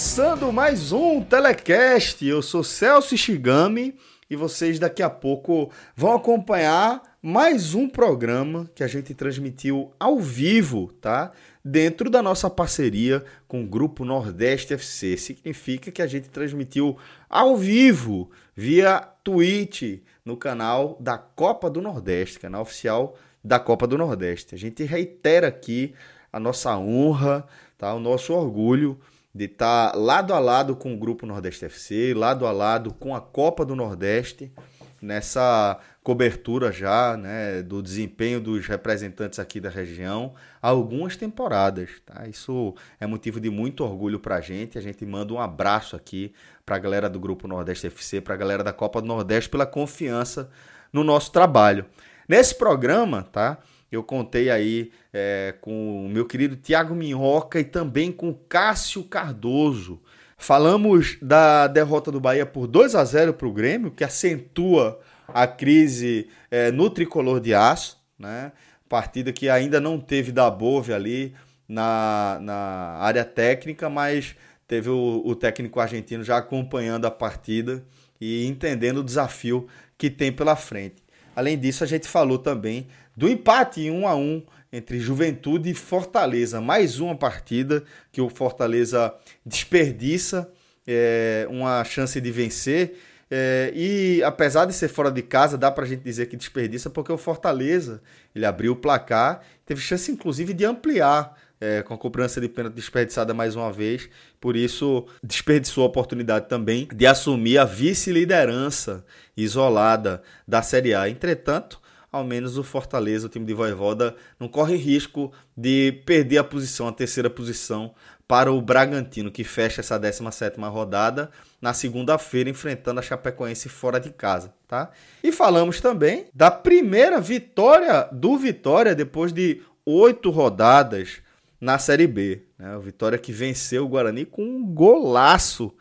Começando mais um Telecast, eu sou Celso Shigami e vocês daqui a pouco vão acompanhar mais um programa que a gente transmitiu ao vivo, tá? Dentro da nossa parceria com o Grupo Nordeste FC. Significa que a gente transmitiu ao vivo via Twitch no canal da Copa do Nordeste, canal oficial da Copa do Nordeste. A gente reitera aqui a nossa honra, tá? O nosso orgulho de estar tá lado a lado com o Grupo Nordeste FC, lado a lado com a Copa do Nordeste, nessa cobertura já né, do desempenho dos representantes aqui da região há algumas temporadas. Tá? Isso é motivo de muito orgulho para a gente. A gente manda um abraço aqui para a galera do Grupo Nordeste FC, para a galera da Copa do Nordeste pela confiança no nosso trabalho. Nesse programa, tá? Eu contei aí é, com o meu querido Tiago Minhoca e também com Cássio Cardoso. Falamos da derrota do Bahia por 2 a 0 para o Grêmio, que acentua a crise é, no tricolor de aço, né? Partida que ainda não teve da Bove ali na, na área técnica, mas teve o, o técnico argentino já acompanhando a partida e entendendo o desafio que tem pela frente. Além disso, a gente falou também do empate em 1 a 1 entre Juventude e Fortaleza. Mais uma partida que o Fortaleza desperdiça é, uma chance de vencer. É, e apesar de ser fora de casa, dá pra gente dizer que desperdiça, porque o Fortaleza ele abriu o placar, teve chance inclusive de ampliar é, com a cobrança de pênalti desperdiçada mais uma vez, por isso desperdiçou a oportunidade também de assumir a vice-liderança isolada da Série A. Entretanto, ao menos o Fortaleza, o time de Voivoda, não corre risco de perder a posição, a terceira posição, para o Bragantino, que fecha essa 17ª rodada na segunda-feira, enfrentando a Chapecoense fora de casa, tá? E falamos também da primeira vitória do Vitória depois de oito rodadas na Série B. Né? O Vitória que venceu o Guarani com um golaço,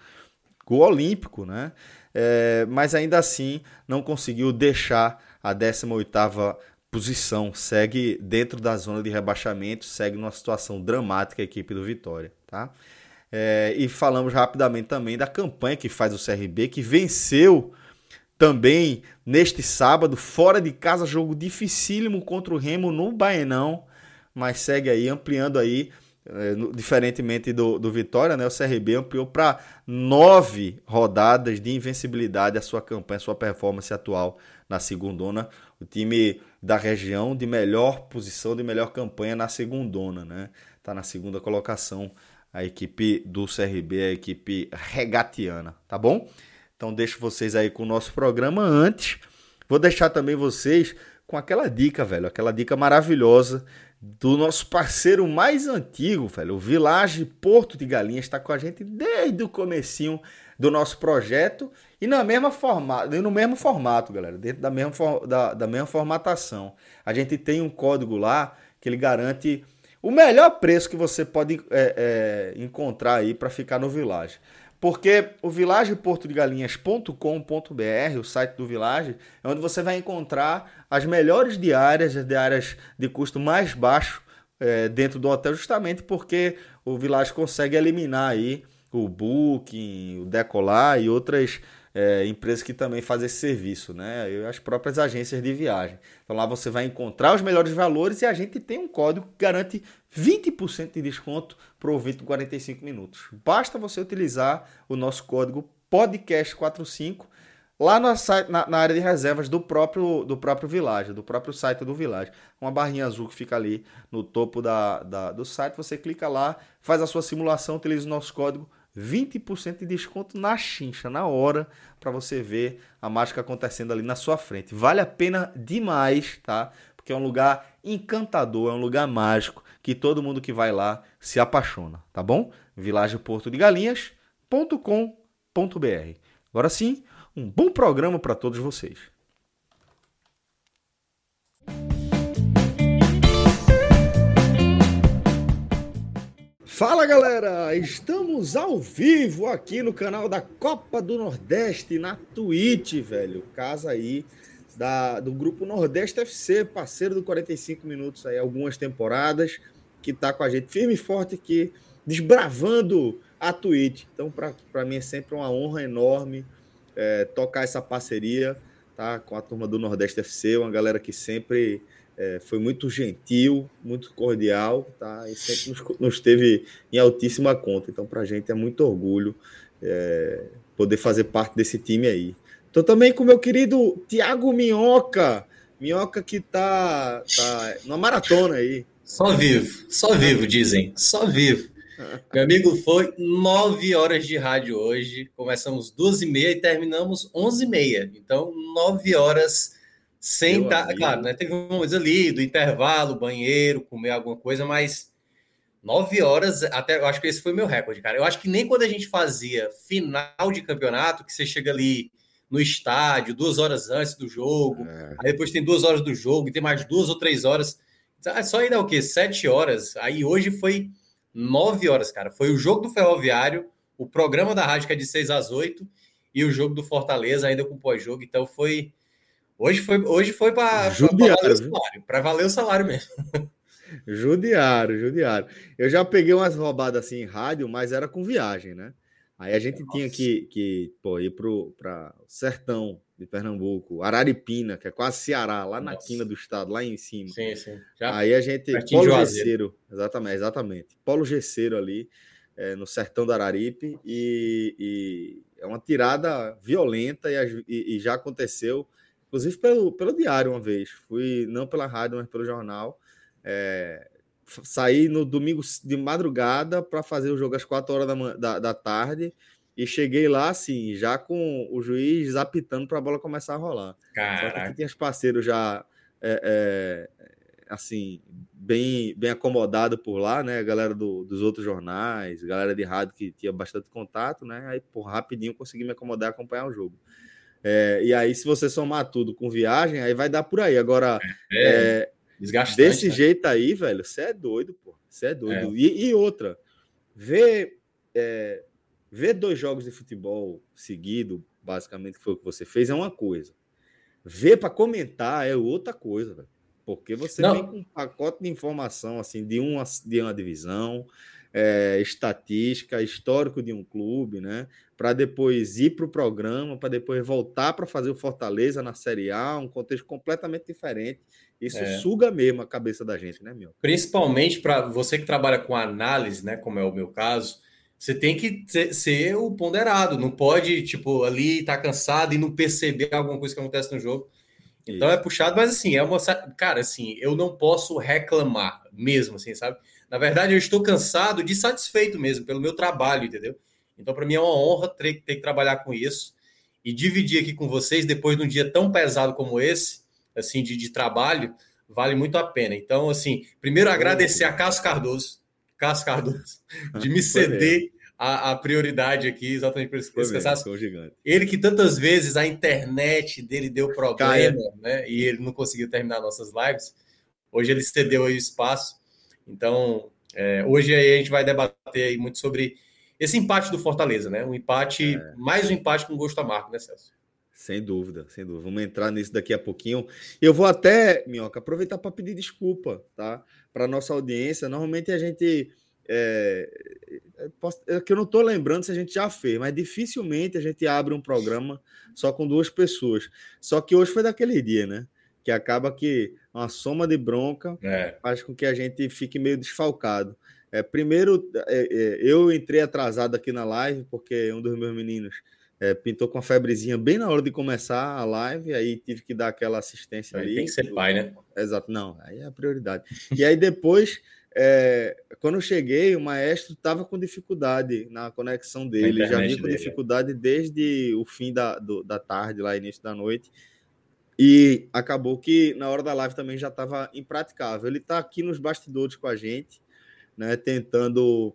gol olímpico, né? É, mas ainda assim não conseguiu deixar a 18ª posição, segue dentro da zona de rebaixamento, segue numa situação dramática a equipe do Vitória, tá? É, e falamos rapidamente também da campanha que faz o CRB, que venceu também neste sábado, fora de casa, jogo dificílimo contra o Remo no Baenão, mas segue aí ampliando aí, é, diferentemente do, do Vitória, né? O CRB ampliou para nove rodadas de invencibilidade a sua campanha, a sua performance atual na segundona. O time da região de melhor posição, de melhor campanha na segundona, né? Tá na segunda colocação a equipe do CRB, a equipe regatiana, tá bom? Então deixo vocês aí com o nosso programa antes. Vou deixar também vocês com aquela dica, velho, aquela dica maravilhosa do nosso parceiro mais antigo, velho, o Village Porto de Galinhas está com a gente desde o comecinho do nosso projeto e na mesma formato, no mesmo formato, galera, dentro da mesma, da, da mesma formatação. A gente tem um código lá que ele garante o melhor preço que você pode é, é, encontrar aí para ficar no Village. Porque o vilageportodegalinhas.com.br, o site do Village, é onde você vai encontrar as melhores diárias, as diárias de custo mais baixo é, dentro do hotel, justamente porque o Village consegue eliminar aí o Booking, o Decolar e outras é, empresas que também fazem esse serviço, né? E as próprias agências de viagem. Então lá você vai encontrar os melhores valores e a gente tem um código que garante 20% de desconto para o ouvinte 45 minutos. Basta você utilizar o nosso código podcast45 lá na, na, área de reservas do próprio, do próprio Village, do próprio site do Village. Uma barrinha azul que fica ali no topo da, da, do site. Você clica lá, faz a sua simulação, utiliza o nosso código 20% de desconto na chincha, na hora, para você ver a mágica acontecendo ali na sua frente. Vale a pena demais, tá? Porque é um lugar encantador, é um lugar mágico que todo mundo que vai lá se apaixona, tá bom? vilageportodegalinhas.com.br. Agora sim, um bom programa para todos vocês. Fala galera, estamos ao vivo aqui no canal da Copa do Nordeste na Twitch, velho. Casa aí da, do grupo Nordeste FC, parceiro do 45 Minutos aí, algumas temporadas, que tá com a gente firme e forte aqui, desbravando a Twitch. Então, para mim é sempre uma honra enorme é, tocar essa parceria tá, com a turma do Nordeste FC, uma galera que sempre é, foi muito gentil, muito cordial, tá? E sempre nos, nos teve em altíssima conta. Então, para a gente é muito orgulho é, poder fazer parte desse time aí. Estou também com meu querido Tiago Minhoca, Minhoca que tá, tá numa maratona aí. Só vivo, só vivo, dizem, só vivo. Meu amigo, foi nove horas de rádio hoje. Começamos duas e meia e terminamos onze e meia. Então, nove horas sem estar, claro, né? Teve uma coisa ali do intervalo, banheiro, comer alguma coisa, mas nove horas, até eu acho que esse foi meu recorde, cara. Eu acho que nem quando a gente fazia final de campeonato, que você chega ali no estádio, duas horas antes do jogo, é. aí depois tem duas horas do jogo, e tem mais duas ou três horas. Ah, só ainda é o quê? Sete horas. Aí hoje foi nove horas, cara. Foi o jogo do Ferroviário, o programa da rádio que é de seis às oito, e o jogo do Fortaleza ainda com pós-jogo. Então foi Hoje foi, hoje foi para valer o salário, para valer o salário mesmo. Judiário, judiário. Eu já peguei umas roubadas assim em rádio, mas era com viagem, né? Aí a gente Nossa. tinha que, que pô, ir para o sertão de Pernambuco, Araripina, que é quase Ceará, lá na Nossa. quina do estado, lá em cima. Sim, sim. Já Aí a gente. Polo Gesseiro, exatamente, exatamente. Polo Gesseiro ali, é, no sertão do Araripe, e, e, é uma tirada violenta e, e, e já aconteceu inclusive pelo, pelo diário uma vez. Fui não pela rádio, mas pelo jornal. É, saí no domingo de madrugada para fazer o jogo às 4 horas da, da, da, tarde e cheguei lá assim, já com o juiz apitando para a bola começar a rolar. Caraca. Só que aqui tinha os parceiros já é, é, assim, bem, bem acomodado por lá, né? A galera do, dos outros jornais, galera de rádio que tinha bastante contato, né? Aí, por rapidinho consegui me acomodar e acompanhar o jogo. É, e aí, se você somar tudo com viagem, aí vai dar por aí. Agora, é, é, desse né? jeito aí, velho, você é doido, pô. Você é doido. É. E, e, outra, ver, é, ver dois jogos de futebol seguido, basicamente, que foi o que você fez, é uma coisa. Ver para comentar é outra coisa, velho. Porque você Não. vem com um pacote de informação assim de uma, de uma divisão, é, estatística, histórico de um clube, né? Para depois ir para o programa, para depois voltar para fazer o Fortaleza na Série A, um contexto completamente diferente. Isso é. suga mesmo a cabeça da gente, né, meu? Principalmente para você que trabalha com análise, né? Como é o meu caso, você tem que ser, ser o ponderado, não pode, tipo, ali estar tá cansado e não perceber alguma coisa que acontece no jogo. Então Isso. é puxado, mas assim, é uma. Cara, assim, eu não posso reclamar mesmo, assim, sabe? Na verdade, eu estou cansado de satisfeito mesmo pelo meu trabalho, entendeu? Então, para mim é uma honra ter, ter, que trabalhar com isso e dividir aqui com vocês depois de um dia tão pesado como esse, assim, de, de trabalho, vale muito a pena. Então, assim, primeiro agradecer a Cássio Cardoso, Cássio Cardoso, de me ceder a, a, prioridade aqui, exatamente por isso que mesmo, Ele que tantas vezes a internet dele deu problema, né? E ele não conseguiu terminar nossas lives. Hoje ele cedeu aí o espaço. Então, é, hoje a gente vai debater muito sobre esse empate do Fortaleza, né? Um empate, é. mais um empate com gosto amargo, né, Celso? Sem dúvida, sem dúvida. Vamos entrar nisso daqui a pouquinho. Eu vou até, Minhoca, aproveitar para pedir desculpa, tá? Para nossa audiência. Normalmente a gente. É, é, é que eu não estou lembrando se a gente já fez, mas dificilmente a gente abre um programa só com duas pessoas. Só que hoje foi daquele dia, né? Que acaba que uma soma de bronca é. faz com que a gente fique meio desfalcado. É, primeiro, é, é, eu entrei atrasado aqui na live, porque um dos meus meninos é, pintou com a febrezinha bem na hora de começar a live, aí tive que dar aquela assistência aí ali. Tem que ser pai, né? Exato, não, aí é a prioridade. E aí depois, é, quando eu cheguei, o maestro estava com dificuldade na conexão dele, já vinha com dele, dificuldade desde o fim da, do, da tarde, lá início da noite. E acabou que na hora da live também já estava impraticável. Ele está aqui nos bastidores com a gente, né, tentando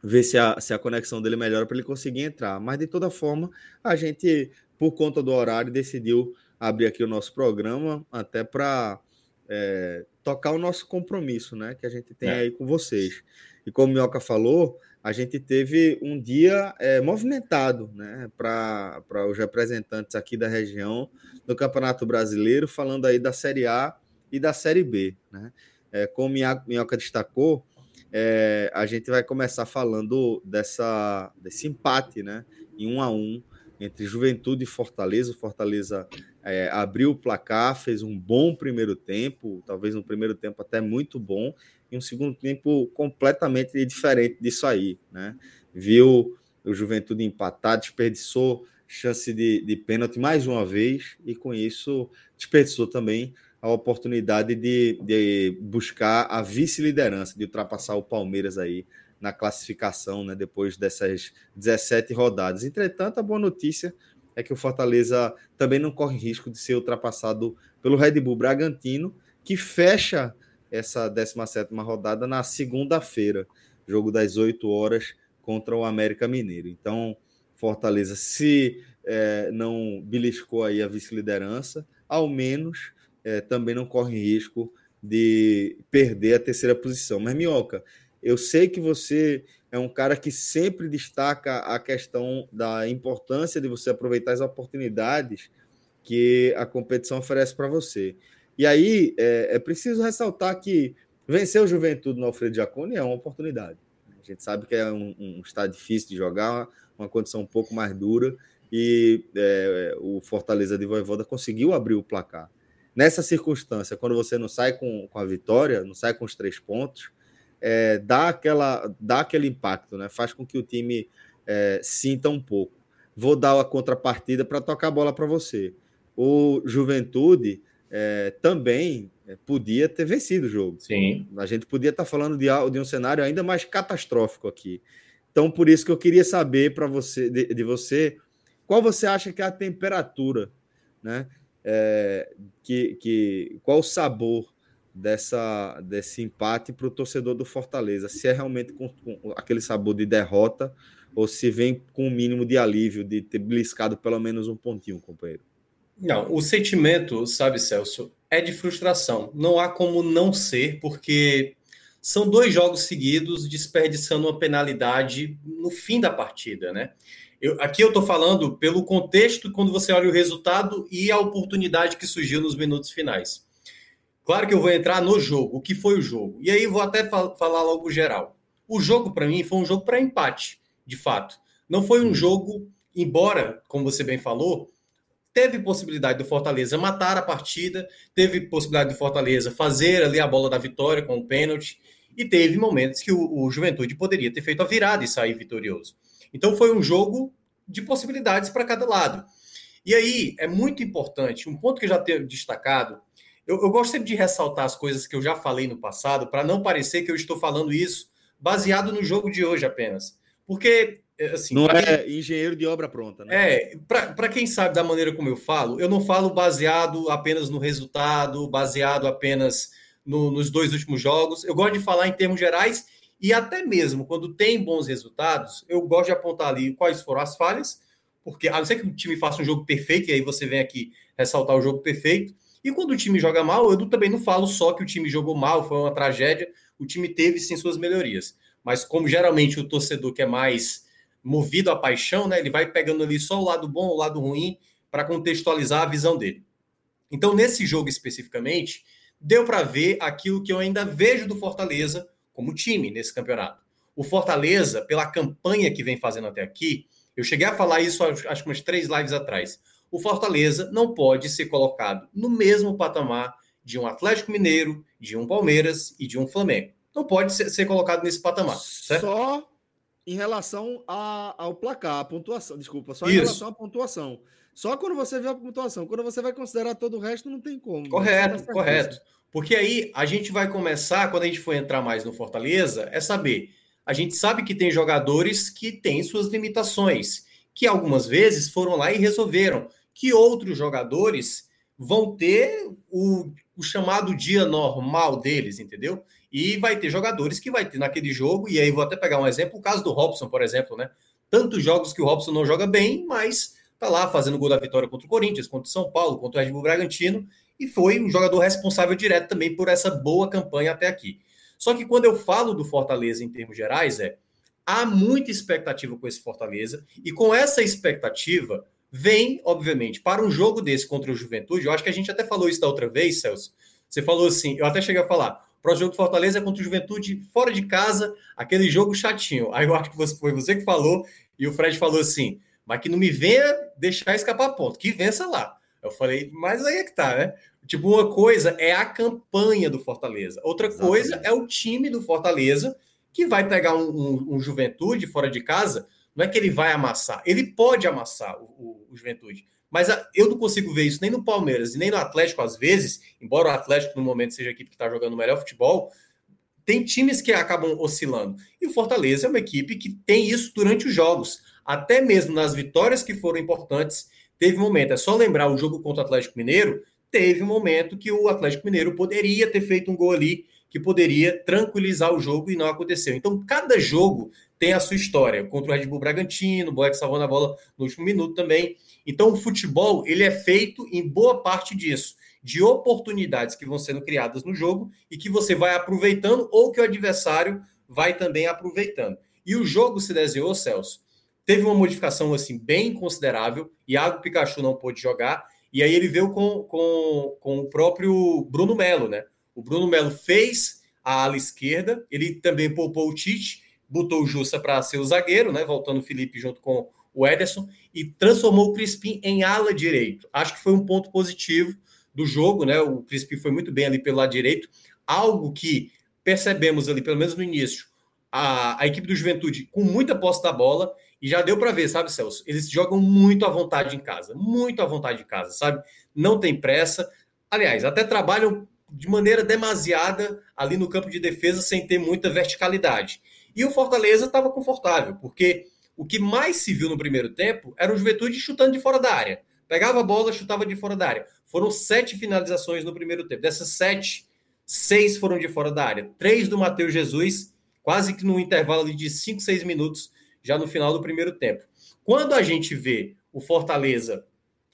ver se a, se a conexão dele melhora para ele conseguir entrar. Mas de toda forma, a gente, por conta do horário, decidiu abrir aqui o nosso programa até para é, tocar o nosso compromisso, né? Que a gente tem é. aí com vocês. E como o Mioca falou, a gente teve um dia é, movimentado, né? Para os representantes aqui da região do Campeonato Brasileiro, falando aí da Série A e da Série B, né? É, como Minhoca destacou, é, a gente vai começar falando dessa, desse empate, né? Em um a um entre Juventude e Fortaleza. Fortaleza é, abriu o placar, fez um bom primeiro tempo, talvez um primeiro tempo até muito bom, e um segundo tempo completamente diferente disso aí, né? Viu o Juventude empatar, desperdiçou chance de, de pênalti mais uma vez, e com isso desperdiçou também a oportunidade de, de buscar a vice-liderança, de ultrapassar o Palmeiras aí na classificação, né, depois dessas 17 rodadas. Entretanto, a boa notícia é que o Fortaleza também não corre risco de ser ultrapassado pelo Red Bull Bragantino, que fecha essa 17 rodada na segunda-feira, jogo das 8 horas contra o América Mineiro. Então, Fortaleza, se é, não beliscou aí a vice-liderança, ao menos é, também não corre risco de perder a terceira posição. Mas, Minhoca, eu sei que você é um cara que sempre destaca a questão da importância de você aproveitar as oportunidades que a competição oferece para você. E aí é, é, preciso ressaltar que vencer o Juventude no Alfredo Jaconi é uma oportunidade. A gente sabe que é um, um estado difícil de jogar, uma condição um pouco mais dura, e é, o Fortaleza de Voivoda conseguiu abrir o placar nessa circunstância, quando você não sai com, com a vitória, não sai com os três pontos, é, dá, aquela, dá aquele impacto, né? faz com que o time é, sinta um pouco. Vou dar a contrapartida para tocar a bola para você. O Juventude é, também é, podia ter vencido o jogo. Sim. A gente podia estar tá falando de, de um cenário ainda mais catastrófico aqui. Então, por isso que eu queria saber para você, de, de, você, qual você acha que é a temperatura, né? é, que, que, qual o sabor dessa, desse empate para o torcedor do Fortaleza? Se é realmente com, com, aquele sabor de derrota ou se vem com o um mínimo de alívio de ter bliscado pelo menos um pontinho, companheiro? Não, o sentimento, sabe, Celso, é de frustração. Não há como não ser, porque são dois jogos seguidos desperdiçando uma penalidade no fim da partida, né? Eu, aqui eu estou falando pelo contexto quando você olha o resultado e a oportunidade que surgiu nos minutos finais. Claro que eu vou entrar no jogo, o que foi o jogo. E aí vou até fal falar logo geral. O jogo, para mim, foi um jogo para empate, de fato. Não foi um jogo, embora, como você bem falou, teve possibilidade do Fortaleza matar a partida, teve possibilidade do Fortaleza fazer ali a bola da vitória com o pênalti, e teve momentos que o, o Juventude poderia ter feito a virada e sair vitorioso. Então foi um jogo de possibilidades para cada lado. E aí é muito importante, um ponto que eu já tenho destacado, eu, eu gosto sempre de ressaltar as coisas que eu já falei no passado, para não parecer que eu estou falando isso baseado no jogo de hoje apenas. Porque, é, assim. Não é quem... engenheiro de obra pronta, né? É, para quem sabe da maneira como eu falo, eu não falo baseado apenas no resultado, baseado apenas no, nos dois últimos jogos. Eu gosto de falar em termos gerais e até mesmo quando tem bons resultados, eu gosto de apontar ali quais foram as falhas, porque a não ser que o time faça um jogo perfeito, e aí você vem aqui ressaltar o jogo perfeito. E quando o time joga mal, eu também não falo só que o time jogou mal, foi uma tragédia, o time teve sim suas melhorias. Mas como geralmente o torcedor que é mais movido à paixão, né, ele vai pegando ali só o lado bom, o lado ruim, para contextualizar a visão dele. Então, nesse jogo especificamente, deu para ver aquilo que eu ainda vejo do Fortaleza como time nesse campeonato. O Fortaleza, pela campanha que vem fazendo até aqui, eu cheguei a falar isso acho que umas três lives atrás. O Fortaleza não pode ser colocado no mesmo patamar de um Atlético Mineiro, de um Palmeiras e de um Flamengo. Não pode ser, ser colocado nesse patamar. Certo? Só em relação a, ao placar, a pontuação. Desculpa, só Isso. em relação à pontuação. Só quando você vê a pontuação. Quando você vai considerar todo o resto, não tem como. Correto, tá correto. Porque aí a gente vai começar, quando a gente for entrar mais no Fortaleza, é saber. A gente sabe que tem jogadores que têm suas limitações, que algumas vezes foram lá e resolveram, que outros jogadores vão ter o, o chamado dia normal deles, entendeu? E vai ter jogadores que vai ter naquele jogo, e aí vou até pegar um exemplo, o caso do Robson, por exemplo, né? Tantos jogos que o Robson não joga bem, mas tá lá fazendo gol da vitória contra o Corinthians, contra o São Paulo, contra o Red Bull Bragantino, e foi um jogador responsável direto também por essa boa campanha até aqui. Só que quando eu falo do Fortaleza em termos gerais, é há muita expectativa com esse Fortaleza, e com essa expectativa vem, obviamente, para um jogo desse contra o Juventude. Eu acho que a gente até falou isso da outra vez, Celso. Você falou assim, eu até cheguei a falar, o próximo jogo do Fortaleza é contra o Juventude fora de casa, aquele jogo chatinho. Aí eu acho que foi você que falou, e o Fred falou assim, mas que não me venha deixar escapar ponto, que vença lá. Eu falei, mas aí é que tá, né? Tipo, uma coisa é a campanha do Fortaleza, outra Exatamente. coisa é o time do Fortaleza que vai pegar um, um, um, Juventude fora de casa. Não é que ele vai amassar, ele pode amassar o, o, o Juventude, mas a, eu não consigo ver isso nem no Palmeiras e nem no Atlético às vezes, embora o Atlético no momento seja a equipe que está jogando o melhor futebol. Tem times que acabam oscilando. E o Fortaleza é uma equipe que tem isso durante os jogos. Até mesmo nas vitórias que foram importantes, Teve um momento, é só lembrar o jogo contra o Atlético Mineiro, teve um momento que o Atlético Mineiro poderia ter feito um gol ali que poderia tranquilizar o jogo e não aconteceu. Então, cada jogo tem a sua história. Contra o Red Bull Bragantino, o Boeck salvando a bola no último minuto também. Então, o futebol, ele é feito em boa parte disso, de oportunidades que vão sendo criadas no jogo e que você vai aproveitando ou que o adversário vai também aproveitando. E o jogo se desenhou, Celso, Teve uma modificação assim bem considerável. Iago Pikachu não pôde jogar. E aí ele veio com, com, com o próprio Bruno Melo, né? O Bruno Melo fez a ala esquerda, ele também poupou o Tite, botou o Jussa para ser o zagueiro, né? Voltando o Felipe junto com o Ederson, e transformou o Crispim em ala direito. Acho que foi um ponto positivo do jogo, né? O Crispim foi muito bem ali pelo lado direito, algo que percebemos ali, pelo menos no início, a, a equipe do Juventude com muita posse da bola e já deu para ver, sabe, Celso? Eles jogam muito à vontade em casa, muito à vontade em casa, sabe? Não tem pressa. Aliás, até trabalham de maneira demasiada ali no campo de defesa sem ter muita verticalidade. E o Fortaleza estava confortável, porque o que mais se viu no primeiro tempo era o Juventude chutando de fora da área. Pegava a bola, chutava de fora da área. Foram sete finalizações no primeiro tempo. Dessas sete, seis foram de fora da área. Três do Matheus Jesus, quase que no intervalo de cinco, seis minutos já no final do primeiro tempo. Quando a gente vê o Fortaleza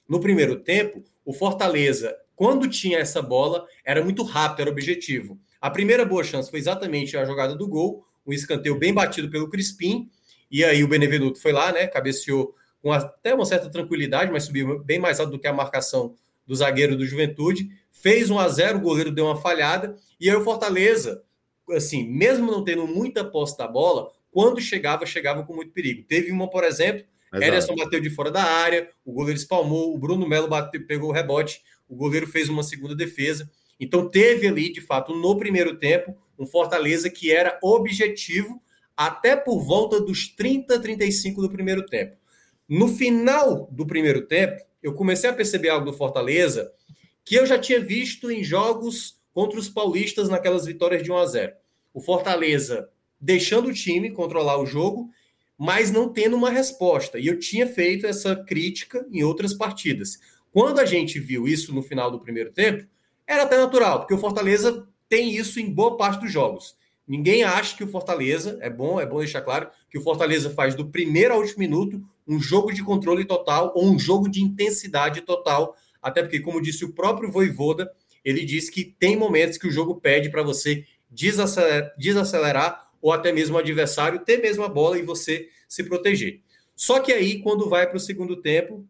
no primeiro tempo, o Fortaleza, quando tinha essa bola, era muito rápido, era objetivo. A primeira boa chance foi exatamente a jogada do gol, um escanteio bem batido pelo Crispim, e aí o Benevenuto foi lá, né, cabeceou com até uma certa tranquilidade, mas subiu bem mais alto do que a marcação do zagueiro do Juventude, fez 1 a 0, o goleiro deu uma falhada, e aí o Fortaleza, assim, mesmo não tendo muita posse da bola, quando chegava, chegava com muito perigo. Teve uma, por exemplo. Ederson bateu de fora da área, o goleiro espalmou, o Bruno Melo bateu, pegou o rebote, o goleiro fez uma segunda defesa. Então teve ali, de fato, no primeiro tempo, um Fortaleza que era objetivo até por volta dos 30, 35 do primeiro tempo. No final do primeiro tempo, eu comecei a perceber algo do Fortaleza que eu já tinha visto em jogos contra os paulistas naquelas vitórias de 1 a 0. O Fortaleza deixando o time controlar o jogo, mas não tendo uma resposta. E eu tinha feito essa crítica em outras partidas. Quando a gente viu isso no final do primeiro tempo, era até natural, porque o Fortaleza tem isso em boa parte dos jogos. Ninguém acha que o Fortaleza, é bom, é bom deixar claro, que o Fortaleza faz do primeiro ao último minuto um jogo de controle total ou um jogo de intensidade total, até porque, como disse o próprio Voivoda, ele disse que tem momentos que o jogo pede para você desacelerar, desacelerar ou até mesmo o adversário ter mesmo a bola e você se proteger. Só que aí, quando vai para o segundo tempo,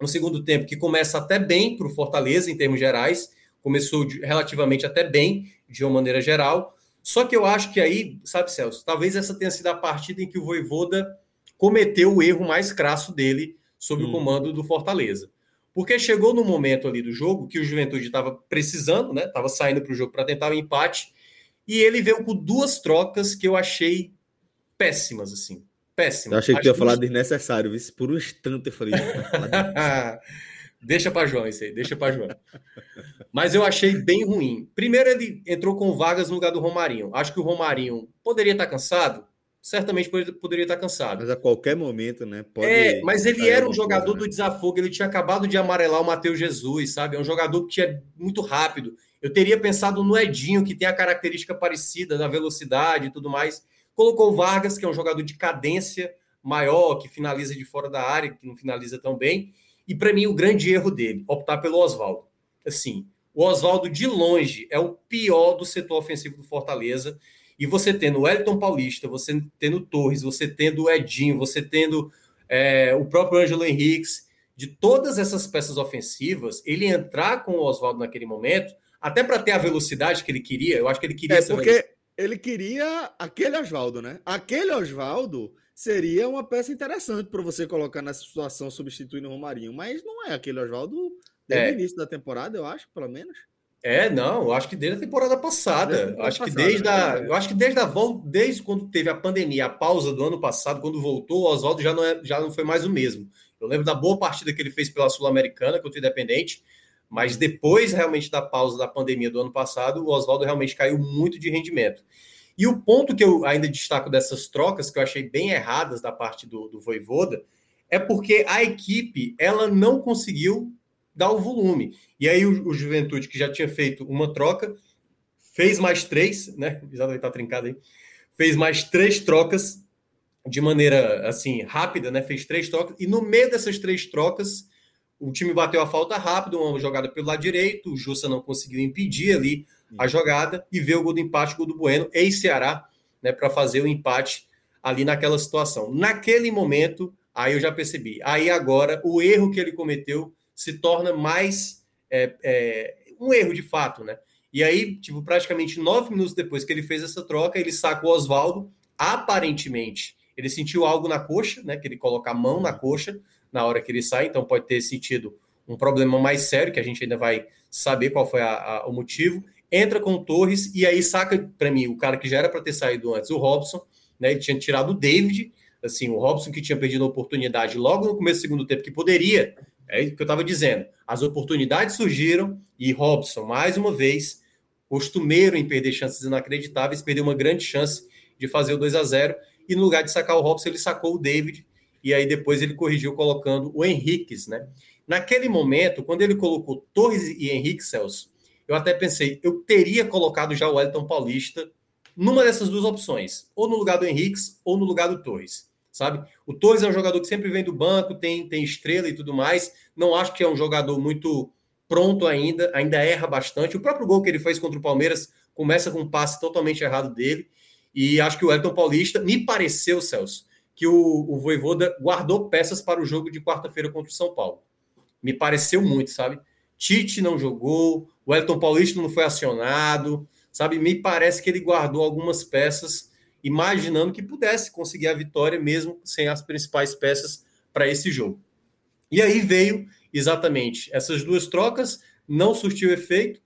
um segundo tempo que começa até bem para o Fortaleza, em termos gerais, começou relativamente até bem, de uma maneira geral. Só que eu acho que aí, sabe, Celso, talvez essa tenha sido a partida em que o Voivoda cometeu o erro mais crasso dele sob hum. o comando do Fortaleza. Porque chegou no momento ali do jogo que o Juventude estava precisando, né? Estava saindo para o jogo para tentar o um empate e ele veio com duas trocas que eu achei péssimas, assim. Péssimo. Eu achei que tu ia falar desnecessário? Por um instante eu falei. deixa para João isso aí, deixa para João. Mas eu achei bem ruim. Primeiro, ele entrou com Vargas no lugar do Romarinho. Acho que o Romarinho poderia estar cansado, certamente poderia estar cansado. Mas a qualquer momento, né? Pode é, mas ele era um jogador coisa, né? do desafogo, ele tinha acabado de amarelar o Matheus Jesus, sabe? É um jogador que tinha muito rápido. Eu teria pensado no Edinho, que tem a característica parecida da velocidade e tudo mais. Colocou o Vargas, que é um jogador de cadência maior, que finaliza de fora da área, que não finaliza tão bem. E para mim, o grande erro dele, optar pelo Oswaldo. Assim, o Oswaldo, de longe, é o pior do setor ofensivo do Fortaleza. E você tendo o Elton Paulista, você tendo o Torres, você tendo o Edinho, você tendo é, o próprio Ângelo Henriques, de todas essas peças ofensivas, ele entrar com o Oswaldo naquele momento, até para ter a velocidade que ele queria, eu acho que ele queria. É porque ele queria aquele Oswaldo, né? Aquele Oswaldo seria uma peça interessante para você colocar nessa situação substituindo o Romarinho, mas não é aquele Oswaldo desde é. o início da temporada, eu acho, pelo menos. É, não, eu acho que desde a temporada passada. Desde acho passada, que desde a, né? eu acho que desde a volta, desde quando teve a pandemia, a pausa do ano passado, quando voltou, o Oswaldo já não, é, já não foi mais o mesmo. Eu lembro da boa partida que ele fez pela Sul-Americana contra o Independente, mas depois realmente da pausa da pandemia do ano passado, o Oswaldo realmente caiu muito de rendimento. E o ponto que eu ainda destaco dessas trocas, que eu achei bem erradas da parte do, do Voivoda, é porque a equipe ela não conseguiu dar o volume. E aí o, o Juventude, que já tinha feito uma troca, fez mais três, né? Exatamente, tá trincado aí. Fez mais três trocas de maneira assim rápida, né? Fez três trocas, e no meio dessas três trocas o time bateu a falta rápido, uma jogada pelo lado direito, o Jussa não conseguiu impedir ali a jogada e veio o gol do empate, o gol do Bueno, ex-Ceará, né, para fazer o empate ali naquela situação. Naquele momento, aí eu já percebi. Aí agora, o erro que ele cometeu se torna mais é, é, um erro de fato, né? E aí, tipo, praticamente nove minutos depois que ele fez essa troca, ele saca o Oswaldo. Aparentemente, ele sentiu algo na coxa, né? Que ele coloca a mão na coxa na hora que ele sai, então pode ter sentido um problema mais sério, que a gente ainda vai saber qual foi a, a, o motivo. Entra com o Torres e aí saca para mim o cara que já era para ter saído antes, o Robson, né? Ele tinha tirado o David, assim, o Robson que tinha perdido a oportunidade logo no começo do segundo tempo, que poderia, é o que eu estava dizendo. As oportunidades surgiram e Robson, mais uma vez, costumeiro em perder chances inacreditáveis, perdeu uma grande chance de fazer o 2 a 0 e no lugar de sacar o Robson, ele sacou o David e aí depois ele corrigiu colocando o Henriques, né? Naquele momento, quando ele colocou Torres e Henrique Celso, eu até pensei, eu teria colocado já o Wellington Paulista numa dessas duas opções, ou no lugar do Henriques ou no lugar do Torres, sabe? O Torres é um jogador que sempre vem do banco, tem, tem estrela e tudo mais, não acho que é um jogador muito pronto ainda, ainda erra bastante. O próprio gol que ele fez contra o Palmeiras começa com um passe totalmente errado dele, e acho que o Wellington Paulista me pareceu, Celso, que o, o Voivoda guardou peças para o jogo de quarta-feira contra o São Paulo. Me pareceu muito, sabe? Tite não jogou, o Elton Paulista não foi acionado, sabe? Me parece que ele guardou algumas peças, imaginando que pudesse conseguir a vitória mesmo sem as principais peças para esse jogo. E aí veio exatamente essas duas trocas, não surtiu efeito.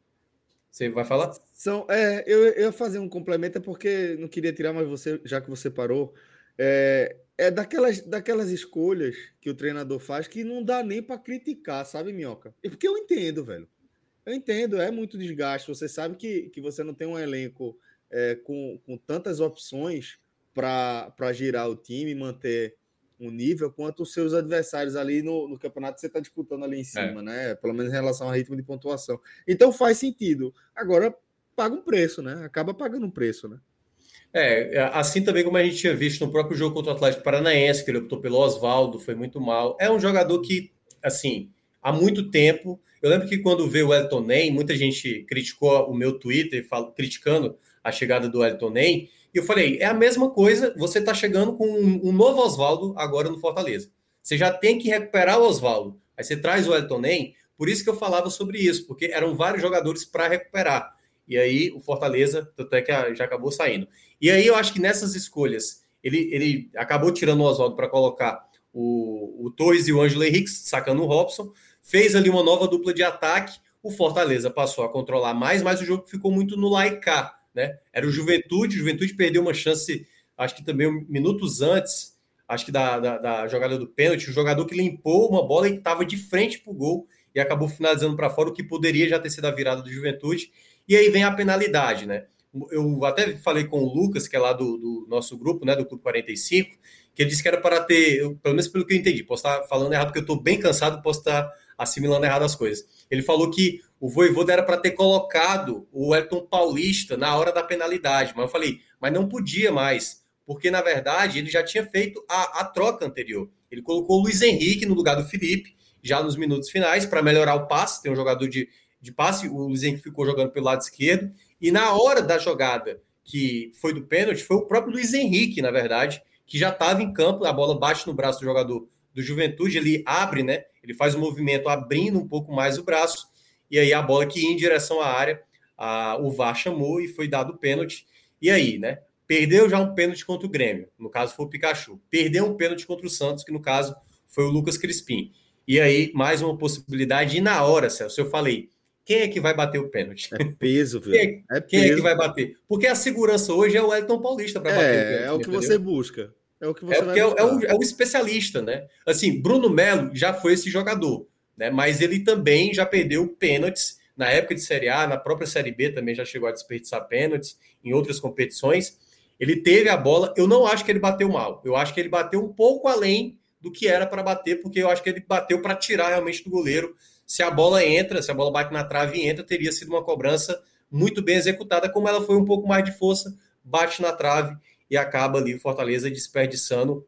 Você vai falar? São, é, eu, eu ia fazer um complemento, é porque não queria tirar, mas você, já que você parou, é, é daquelas, daquelas escolhas que o treinador faz que não dá nem para criticar, sabe, Minhoca? E porque eu entendo, velho. Eu entendo, é muito desgaste. Você sabe que, que você não tem um elenco é, com, com tantas opções para girar o time manter um nível quanto os seus adversários ali no, no campeonato que você está disputando ali em cima, é. né? Pelo menos em relação ao ritmo de pontuação. Então faz sentido. Agora paga um preço, né? Acaba pagando um preço, né? É, é, assim também como a gente tinha visto no próprio jogo contra o Atlético Paranaense, que ele optou pelo Oswaldo, foi muito mal. É um jogador que, assim, há muito tempo. Eu lembro que quando veio o Elton Ney, muita gente criticou o meu Twitter, falo, criticando a chegada do Elton Ney. E eu falei: é a mesma coisa, você está chegando com um, um novo Oswaldo agora no Fortaleza. Você já tem que recuperar o Oswaldo. Aí você traz o Elton Ney, por isso que eu falava sobre isso, porque eram vários jogadores para recuperar. E aí o Fortaleza, tanto é que já acabou saindo. E aí eu acho que nessas escolhas, ele, ele acabou tirando o Oswaldo para colocar o, o Torres e o Ângelo Henrique, sacando o Robson, fez ali uma nova dupla de ataque. O Fortaleza passou a controlar mais, mas o jogo ficou muito no laicar, né? Era o Juventude, o Juventude perdeu uma chance, acho que também minutos antes, acho que da, da, da jogada do pênalti, o jogador que limpou uma bola e estava de frente para o gol e acabou finalizando para fora, o que poderia já ter sido a virada do Juventude. E aí vem a penalidade, né? Eu até falei com o Lucas, que é lá do, do nosso grupo, né, do Clube 45, que ele disse que era para ter, pelo menos pelo que eu entendi, posso estar falando errado, porque eu estou bem cansado, posso estar assimilando errado as coisas. Ele falou que o Voivoda era para ter colocado o Elton Paulista na hora da penalidade, mas eu falei, mas não podia mais, porque na verdade ele já tinha feito a, a troca anterior. Ele colocou o Luiz Henrique no lugar do Felipe, já nos minutos finais, para melhorar o passe, tem um jogador de, de passe, o Luiz Henrique ficou jogando pelo lado esquerdo, e na hora da jogada que foi do pênalti, foi o próprio Luiz Henrique, na verdade, que já estava em campo, a bola bate no braço do jogador do Juventude, ele abre, né? Ele faz o um movimento abrindo um pouco mais o braço, e aí a bola que ia em direção à área, a, o VAR chamou e foi dado o pênalti. E aí, né? Perdeu já um pênalti contra o Grêmio, no caso foi o Pikachu. Perdeu um pênalti contra o Santos, que no caso foi o Lucas Crispim. E aí, mais uma possibilidade, e na hora, Celso, eu falei, quem é que vai bater o pênalti? É peso, velho. Quem, é, é, quem é que vai bater? Porque a segurança hoje é o Elton Paulista para é, bater o pênalti. É o que entendeu? você busca. É o que você é porque é, é, o, é o especialista, né? Assim, Bruno Melo já foi esse jogador, né? Mas ele também já perdeu pênaltis na época de Série A, na própria Série B também já chegou a desperdiçar pênaltis em outras competições. Ele teve a bola, eu não acho que ele bateu mal. Eu acho que ele bateu um pouco além do que era para bater, porque eu acho que ele bateu para tirar realmente do goleiro. Se a bola entra, se a bola bate na trave e entra, teria sido uma cobrança muito bem executada, como ela foi um pouco mais de força, bate na trave e acaba ali o Fortaleza desperdiçando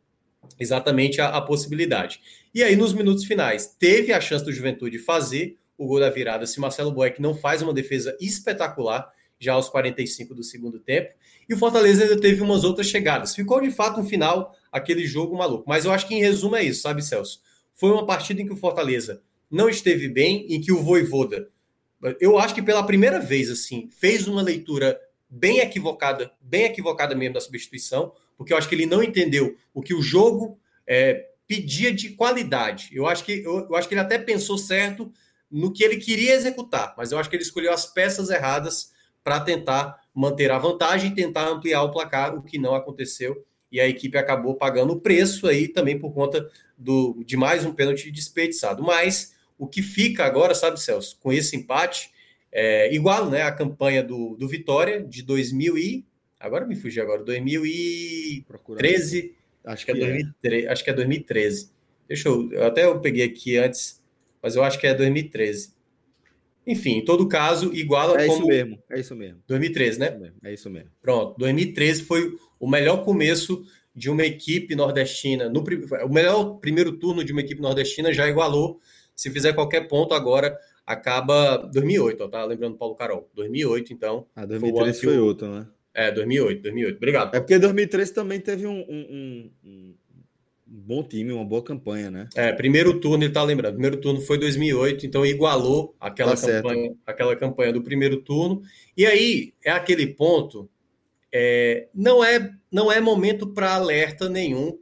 exatamente a, a, possibilidade. E aí, nos minutos finais, teve a chance do Juventude fazer o gol da virada se Marcelo Boeck não faz uma defesa espetacular já aos 45 do segundo tempo. E o Fortaleza ainda teve umas outras chegadas. Ficou de fato um final, aquele jogo maluco. Mas eu acho que em resumo é isso, sabe, Celso? Foi uma partida em que o Fortaleza não esteve bem, em que o Voivoda, eu acho que pela primeira vez, assim, fez uma leitura bem equivocada, bem equivocada mesmo da substituição, porque eu acho que ele não entendeu o que o jogo é, pedia de qualidade. Eu acho que eu, eu, acho que ele até pensou certo no que ele queria executar, mas eu acho que ele escolheu as peças erradas para tentar manter a vantagem e tentar ampliar o placar, o que não aconteceu. E a equipe acabou pagando o preço aí também por conta do, de mais um pênalti desperdiçado. Mas o que fica agora, sabe, Celso, com esse empate, é, igual né, a campanha do, do Vitória de 2000 e. Agora me fugi agora, 2013. Acho que, é 2013, acho que é 2013. Deixa eu. eu Até eu peguei aqui antes, mas eu acho que é 2013. Enfim, em todo caso, igual é como. É isso mesmo, é isso mesmo. 2013, né? É isso mesmo. É isso mesmo. Pronto, 2013 foi o melhor começo de uma equipe nordestina. No, o melhor primeiro turno de uma equipe nordestina já igualou. Se fizer qualquer ponto agora, acaba 2008, ó, tá lembrando Paulo Carol. 2008, então. Ah, 2013 foi, foi outro, né? É, 2008, 2008. Obrigado. É porque 2013 também teve um, um, um, um, bom time, uma boa campanha, né? É, primeiro turno, ele tá lembrando. Primeiro turno foi 2008, então igualou aquela, tá campanha, aquela campanha do primeiro turno. E aí é aquele ponto. É, não é não é momento para alerta nenhum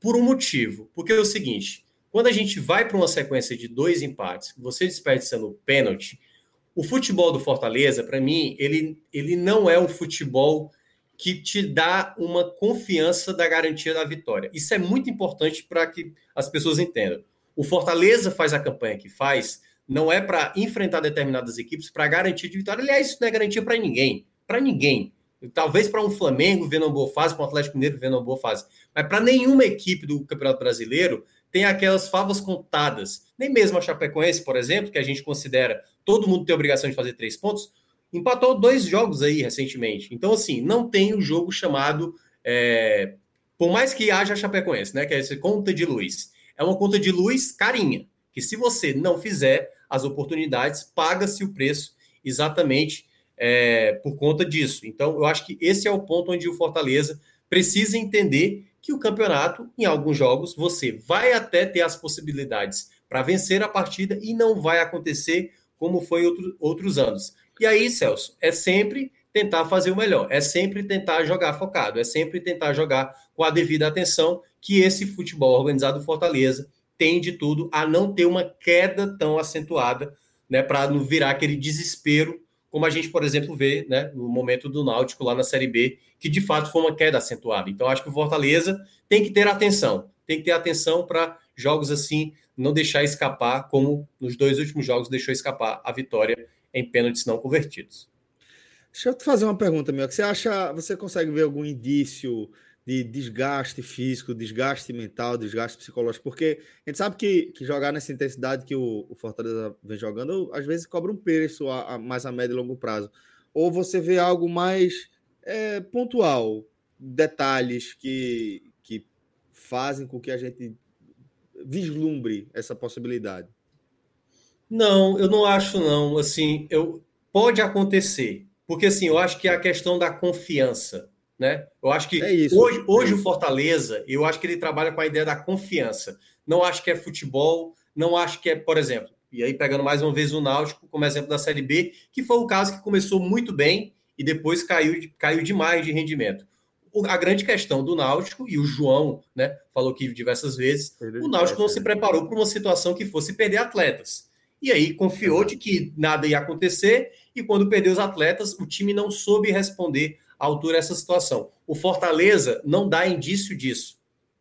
por um motivo. Porque é o seguinte: quando a gente vai para uma sequência de dois empates, você desperdiçando o pênalti, o futebol do Fortaleza, para mim, ele, ele não é um futebol que te dá uma confiança da garantia da vitória. Isso é muito importante para que as pessoas entendam. O Fortaleza faz a campanha que faz, não é para enfrentar determinadas equipes para garantir de vitória. Aliás, isso não é garantia para ninguém. Para ninguém. Talvez para um Flamengo vendo uma boa fase, para um Atlético Mineiro vendo uma boa fase. Mas para nenhuma equipe do Campeonato Brasileiro tem aquelas favas contadas. Nem mesmo a Chapecoense, por exemplo, que a gente considera todo mundo tem obrigação de fazer três pontos, empatou dois jogos aí recentemente. Então, assim, não tem o jogo chamado. É... Por mais que haja a Chapecoense, né? Que é essa conta de luz. É uma conta de luz carinha. Que se você não fizer as oportunidades, paga-se o preço exatamente é, por conta disso. Então, eu acho que esse é o ponto onde o Fortaleza precisa entender que o campeonato, em alguns jogos, você vai até ter as possibilidades para vencer a partida e não vai acontecer como foi outro, outros anos. E aí, Celso, é sempre tentar fazer o melhor, é sempre tentar jogar focado, é sempre tentar jogar com a devida atenção que esse futebol organizado Fortaleza tem de tudo a não ter uma queda tão acentuada, né, para não virar aquele desespero como a gente, por exemplo, vê né, no momento do Náutico lá na Série B, que de fato foi uma queda acentuada. Então, acho que o Fortaleza tem que ter atenção, tem que ter atenção para jogos assim, não deixar escapar, como nos dois últimos jogos deixou escapar a vitória em pênaltis não convertidos. Deixa eu te fazer uma pergunta, meu. Você acha, você consegue ver algum indício de desgaste físico, desgaste mental, desgaste psicológico, porque a gente sabe que, que jogar nessa intensidade que o, o, Fortaleza vem jogando, às vezes cobra um preço a, a, mais a médio e longo prazo. Ou você vê algo mais é, pontual, detalhes que, que fazem com que a gente vislumbre essa possibilidade. Não, eu não acho não. Assim, eu pode acontecer, porque assim, eu acho que é a questão da confiança né? Eu acho que é isso, hoje, hoje é o Fortaleza, eu acho que ele trabalha com a ideia da confiança. Não acho que é futebol, não acho que é, por exemplo, e aí pegando mais uma vez o Náutico como exemplo da Série B, que foi o caso que começou muito bem e depois caiu, caiu demais de rendimento. A grande questão do Náutico, e o João né, falou aqui diversas vezes, o Náutico não se preparou para uma situação que fosse perder atletas. E aí confiou de que nada ia acontecer, e quando perdeu os atletas, o time não soube responder à altura dessa situação. O Fortaleza não dá indício disso.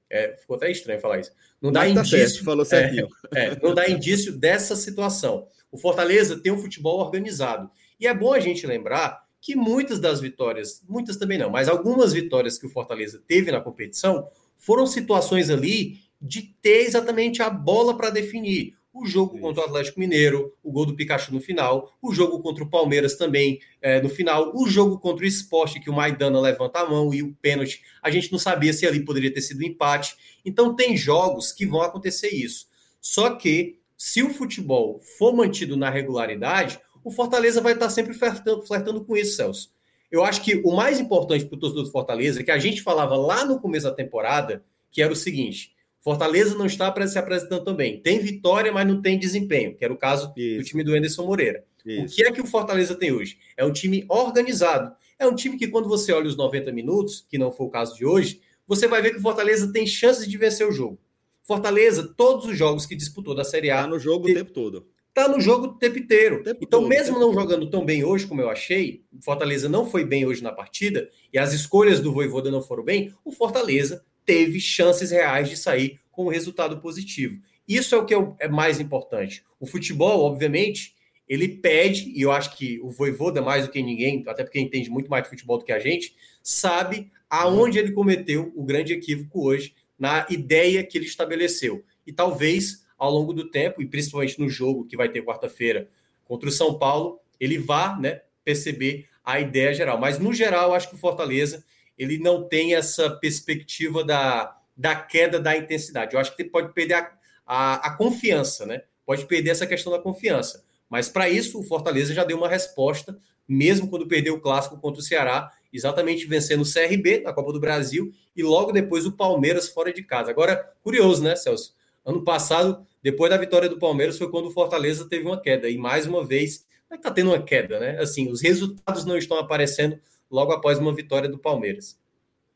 É, ficou até estranho falar isso. Não dá Mas tá indício. Certo, falou certinho. É, é, não dá indício dessa situação. O Fortaleza tem um futebol organizado. E é bom a gente lembrar que muitas das vitórias, muitas também não, mas algumas vitórias que o Fortaleza teve na competição foram situações ali de ter exatamente a bola para definir o jogo contra o Atlético Mineiro, o gol do Pikachu no final, o jogo contra o Palmeiras também é, no final, o jogo contra o Esporte, que o Maidana levanta a mão e o pênalti, a gente não sabia se ali poderia ter sido um empate. Então, tem jogos que vão acontecer isso. Só que, se o futebol for mantido na regularidade, o Fortaleza vai estar sempre flertando, flertando com isso, Celso. Eu acho que o mais importante para o torcedor do Fortaleza, que a gente falava lá no começo da temporada, que era o seguinte: Fortaleza não está se apresentando também. Tem vitória, mas não tem desempenho, que era o caso Isso. do time do Anderson Moreira. Isso. O que é que o Fortaleza tem hoje? É um time organizado. É um time que, quando você olha os 90 minutos, que não foi o caso de hoje, você vai ver que o Fortaleza tem chances de vencer o jogo. Fortaleza, todos os jogos que disputou da Série A. Está no jogo o tempo todo. Está no jogo o tempo inteiro. O tempo então, todo, mesmo não todo. jogando tão bem hoje como eu achei, o Fortaleza não foi bem hoje na partida, e as escolhas do Voivoda não foram bem, o Fortaleza teve chances reais de sair com um resultado positivo. Isso é o que é mais importante. O futebol, obviamente, ele pede, e eu acho que o Voivoda, mais do que ninguém, até porque entende muito mais de futebol do que a gente, sabe aonde ele cometeu o grande equívoco hoje, na ideia que ele estabeleceu. E talvez, ao longo do tempo, e principalmente no jogo que vai ter quarta-feira contra o São Paulo, ele vá né, perceber a ideia geral. Mas, no geral, acho que o Fortaleza ele não tem essa perspectiva da, da queda da intensidade. Eu acho que ele pode perder a, a, a confiança, né? Pode perder essa questão da confiança. Mas para isso, o Fortaleza já deu uma resposta, mesmo quando perdeu o clássico contra o Ceará, exatamente vencendo o CRB na Copa do Brasil e logo depois o Palmeiras fora de casa. Agora, curioso, né, Celso? Ano passado, depois da vitória do Palmeiras, foi quando o Fortaleza teve uma queda. E mais uma vez, está tendo uma queda, né? Assim, os resultados não estão aparecendo logo após uma vitória do Palmeiras.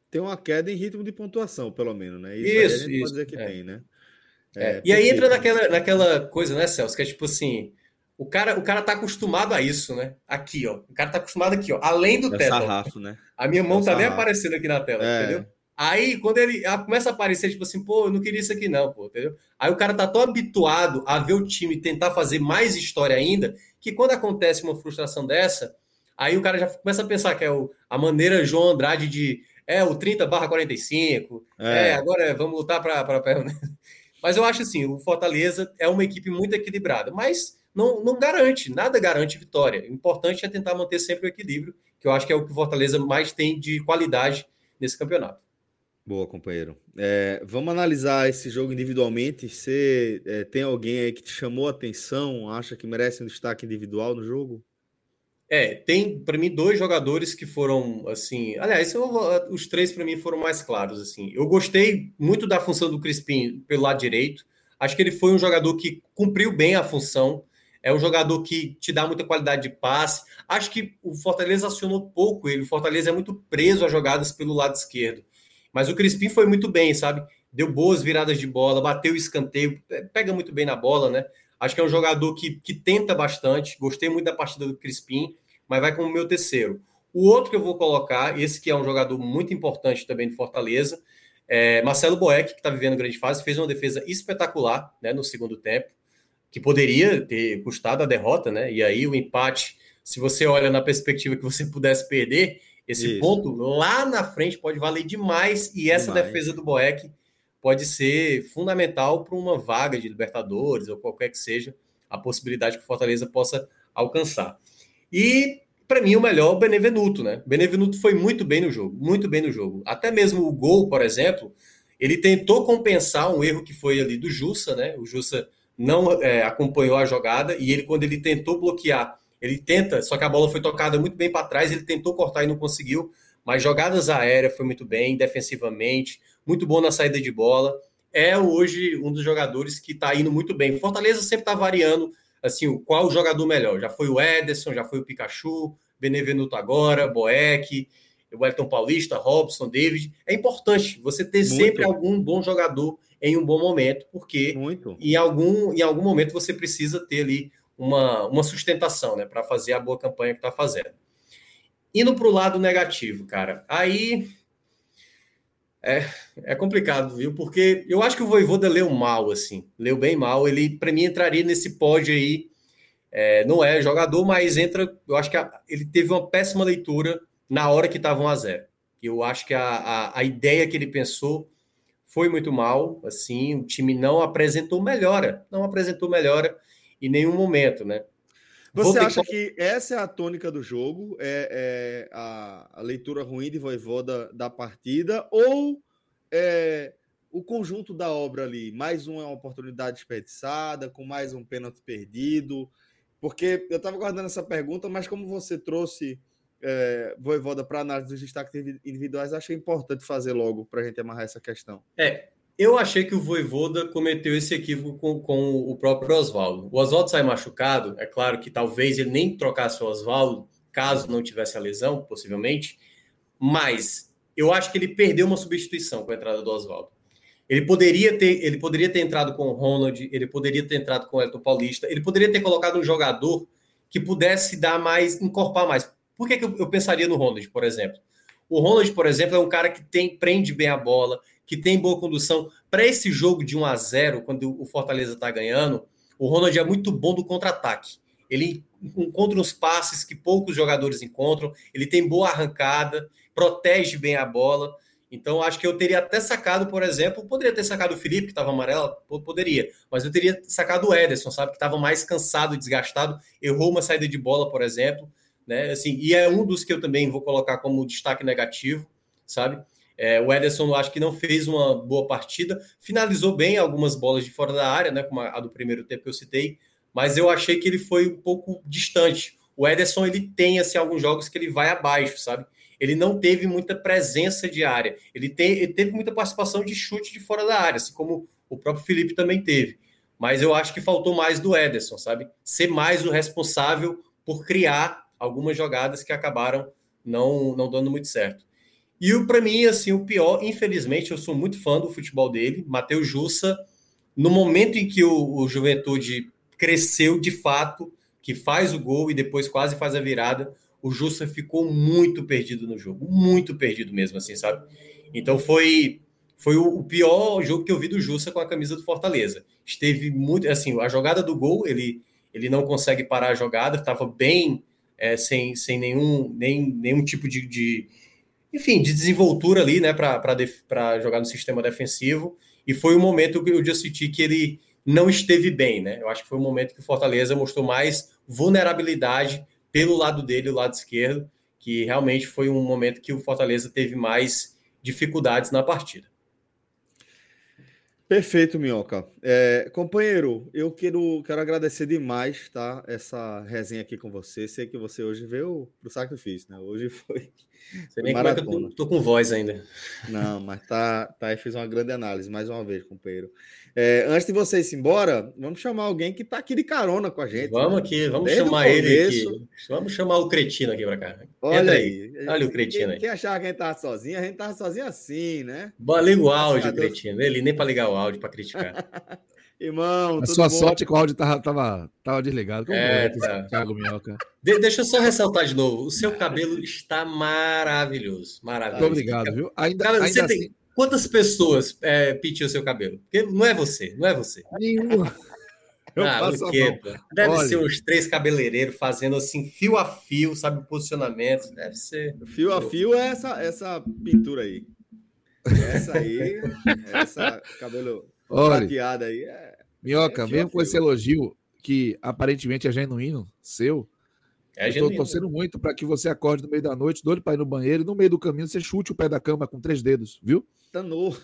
Tem uma queda em ritmo de pontuação, pelo menos, né? Isso, isso. isso que é. tem, né? É, é. E aí entra naquela, naquela coisa, né, Celso, que é tipo assim, o cara, o cara tá acostumado a isso, né? Aqui, ó. O cara tá acostumado aqui, ó. Além do é teto. Sarrafo, né? A minha mão é tá nem aparecendo aqui na tela, é. entendeu? Aí, quando ele começa a aparecer, tipo assim, pô, eu não queria isso aqui não, pô, entendeu? Aí o cara tá tão habituado a ver o time tentar fazer mais história ainda, que quando acontece uma frustração dessa, Aí o cara já começa a pensar que é o, a maneira João Andrade de é o 30 barra 45, é. é, agora vamos lutar para. Mas eu acho assim, o Fortaleza é uma equipe muito equilibrada, mas não, não garante, nada garante vitória. O importante é tentar manter sempre o equilíbrio, que eu acho que é o que o Fortaleza mais tem de qualidade nesse campeonato. Boa, companheiro. É, vamos analisar esse jogo individualmente. Você é, tem alguém aí que te chamou a atenção, acha que merece um destaque individual no jogo? É, tem para mim dois jogadores que foram assim. Aliás, eu, os três para mim foram mais claros assim. Eu gostei muito da função do Crispim pelo lado direito. Acho que ele foi um jogador que cumpriu bem a função. É um jogador que te dá muita qualidade de passe. Acho que o Fortaleza acionou pouco ele. O Fortaleza é muito preso a jogadas pelo lado esquerdo. Mas o Crispim foi muito bem, sabe? Deu boas viradas de bola, bateu o escanteio, pega muito bem na bola, né? Acho que é um jogador que, que tenta bastante. Gostei muito da partida do Crispim mas vai como meu terceiro. O outro que eu vou colocar, esse que é um jogador muito importante também de Fortaleza, é Marcelo Boeck, que está vivendo grande fase, fez uma defesa espetacular né, no segundo tempo, que poderia ter custado a derrota, né? E aí o empate, se você olha na perspectiva que você pudesse perder, esse Isso. ponto lá na frente pode valer demais, e essa demais. defesa do Boeck pode ser fundamental para uma vaga de Libertadores ou qualquer que seja a possibilidade que o Fortaleza possa alcançar. E para mim o melhor o Benevenuto, né? Benevenuto foi muito bem no jogo, muito bem no jogo. Até mesmo o gol, por exemplo, ele tentou compensar um erro que foi ali do Jussa, né? O Jussa não é, acompanhou a jogada e ele quando ele tentou bloquear, ele tenta, só que a bola foi tocada muito bem para trás, ele tentou cortar e não conseguiu. Mas jogadas aéreas foi muito bem, defensivamente, muito bom na saída de bola. É hoje um dos jogadores que está indo muito bem. Fortaleza sempre está variando assim, qual o jogador melhor. Já foi o Ederson, já foi o Pikachu, Benevenuto agora, Boeck, o Elton Paulista, Robson, David. É importante você ter muito. sempre algum bom jogador em um bom momento, porque muito. Em, algum, em algum momento você precisa ter ali uma, uma sustentação né, para fazer a boa campanha que está fazendo. Indo para o lado negativo, cara, aí é, é complicado, viu? Porque eu acho que o Voivoda leu mal, assim. Leu bem mal. Ele, para mim, entraria nesse pódio aí. É, não é jogador, mas entra. Eu acho que a, ele teve uma péssima leitura na hora que estava 1 a 0 Eu acho que a, a, a, ideia que ele pensou foi muito mal. Assim, o time não apresentou melhora. Não apresentou melhora em nenhum momento, né? Você acha que... que essa é a tônica do jogo? É, é a, a, leitura ruim de Voivoda da partida? Ou é o conjunto da obra ali? Mais uma oportunidade desperdiçada, com mais um pênalti perdido? Porque eu estava guardando essa pergunta, mas como você trouxe é, Voivoda para análise dos destaques individuais, achei importante fazer logo para a gente amarrar essa questão. É, eu achei que o Voivoda cometeu esse equívoco com, com o próprio Oswaldo. O Oswaldo sai machucado, é claro que talvez ele nem trocasse o Oswaldo, caso não tivesse a lesão, possivelmente, mas eu acho que ele perdeu uma substituição com a entrada do Oswaldo. Ele poderia ter, ele poderia ter entrado com o Ronald, ele poderia ter entrado com o Elton Paulista, ele poderia ter colocado um jogador que pudesse dar mais, encorpar mais. Por que, que eu, eu pensaria no Ronald, por exemplo? O Ronald, por exemplo, é um cara que tem prende bem a bola, que tem boa condução. Para esse jogo de 1 a 0 quando o Fortaleza está ganhando, o Ronald é muito bom do contra-ataque. Ele encontra uns passes que poucos jogadores encontram, ele tem boa arrancada, protege bem a bola. Então, acho que eu teria até sacado, por exemplo, poderia ter sacado o Felipe, que estava amarelo, poderia, mas eu teria sacado o Ederson, sabe, que estava mais cansado, desgastado, errou uma saída de bola, por exemplo, né? Assim, e é um dos que eu também vou colocar como destaque negativo, sabe? É, o Ederson eu acho que não fez uma boa partida, finalizou bem algumas bolas de fora da área, né, como a, do primeiro tempo que eu citei, mas eu achei que ele foi um pouco distante. O Ederson ele tem assim alguns jogos que ele vai abaixo, sabe? Ele não teve muita presença de área. Ele, tem, ele teve muita participação de chute de fora da área, assim como o próprio Felipe também teve. Mas eu acho que faltou mais do Ederson, sabe? Ser mais o responsável por criar algumas jogadas que acabaram não, não dando muito certo. E para mim, assim, o pior, infelizmente, eu sou muito fã do futebol dele, Matheus Jussa, no momento em que o, o Juventude cresceu de fato, que faz o gol e depois quase faz a virada, o Jussa ficou muito perdido no jogo, muito perdido mesmo, assim, sabe? Então foi foi o, pior jogo que eu vi do Jussa com a camisa do Fortaleza. Esteve muito, assim, a jogada do gol, ele ele não consegue parar a jogada, estava bem é, sem, sem nenhum, nem, nenhum tipo de, de enfim, de desenvoltura ali, né, para jogar no sistema defensivo. E foi o momento que eu já senti que ele não esteve bem, né? Eu acho que foi o momento que o Fortaleza mostrou mais vulnerabilidade pelo lado dele, o lado esquerdo, que realmente foi um momento que o Fortaleza teve mais dificuldades na partida. Perfeito, Minhoca. É, companheiro, eu quero, quero agradecer demais, tá? Essa resenha aqui com você. Sei que você hoje veio pro sacrifício, né? Hoje foi. Você nem maratona. é eu tô, tô, com voz ainda. Não, mas tá, tá. Fiz uma grande análise mais uma vez, companheiro. É, antes de vocês ir embora, vamos chamar alguém que está aqui de carona com a gente. Vamos né? aqui, vamos Desde chamar ele aqui. Vamos chamar o cretino aqui para cá. Olha Entra aí. aí. Olha o cretino quem, aí. Quem achava que a gente estava sozinho, a gente estava sozinho assim, né? Liga o áudio, cretino. Ele nem para ligar o áudio para criticar. Irmão, a sua bom? sorte que o áudio tava, tava, tava desligado. Como é, tá. Thiago Minhoca. De, deixa eu só ressaltar de novo. O seu cabelo está maravilhoso. Maravilhoso. Muito obrigado, viu? Ainda, Cara, ainda você assim... tem quantas pessoas é, o seu cabelo? Porque não é você, não é você. Nenhuma. Eu ah, o quê? Deve Olha, ser uns três cabeleireiros fazendo assim, fio a fio, sabe, posicionamento. Deve ser. Fio a fio é essa, essa pintura aí. Essa aí, essa cabelo Olha, aí. É, Minhoca, é mesmo com esse elogio, que aparentemente é genuíno, seu, é eu estou torcendo muito para que você acorde no meio da noite, doido para ir no banheiro, e no meio do caminho você chute o pé da cama com três dedos, viu? Tá novo.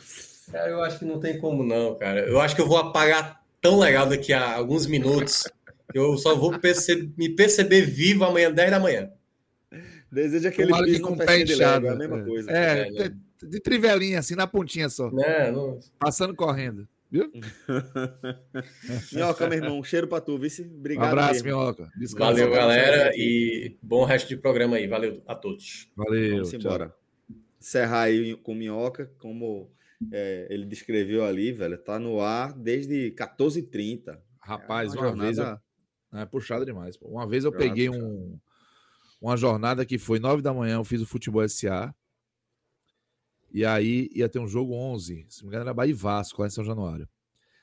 Cara, eu acho que não tem como não, cara. Eu acho que eu vou apagar tão legal daqui a alguns minutos. Eu só vou perceber, me perceber vivo amanhã, 10 da manhã. Deseja aquele piso com pé inchado. É a mesma coisa. É, é de, de trivelinha, assim, na pontinha só. É, não... Passando correndo. Viu? Minhoca, meu irmão, um cheiro pra tu, vice. Obrigado. Um abraço, mesmo. Minhoca. Descansa, Valeu, galera, e bom resto de programa aí. Valeu a todos. Valeu. Vamos embora. Encerrar aí com Minhoca, como é, ele descreveu ali, velho, tá no ar desde 14h30. Rapaz, é uma, uma vez. Eu... É puxado demais. Pô. Uma vez eu jornada peguei um, uma jornada que foi 9 da manhã, eu fiz o futebol SA. E aí ia ter um jogo 11, se não me engano, era Bahia e Vasco, lá em São Januário.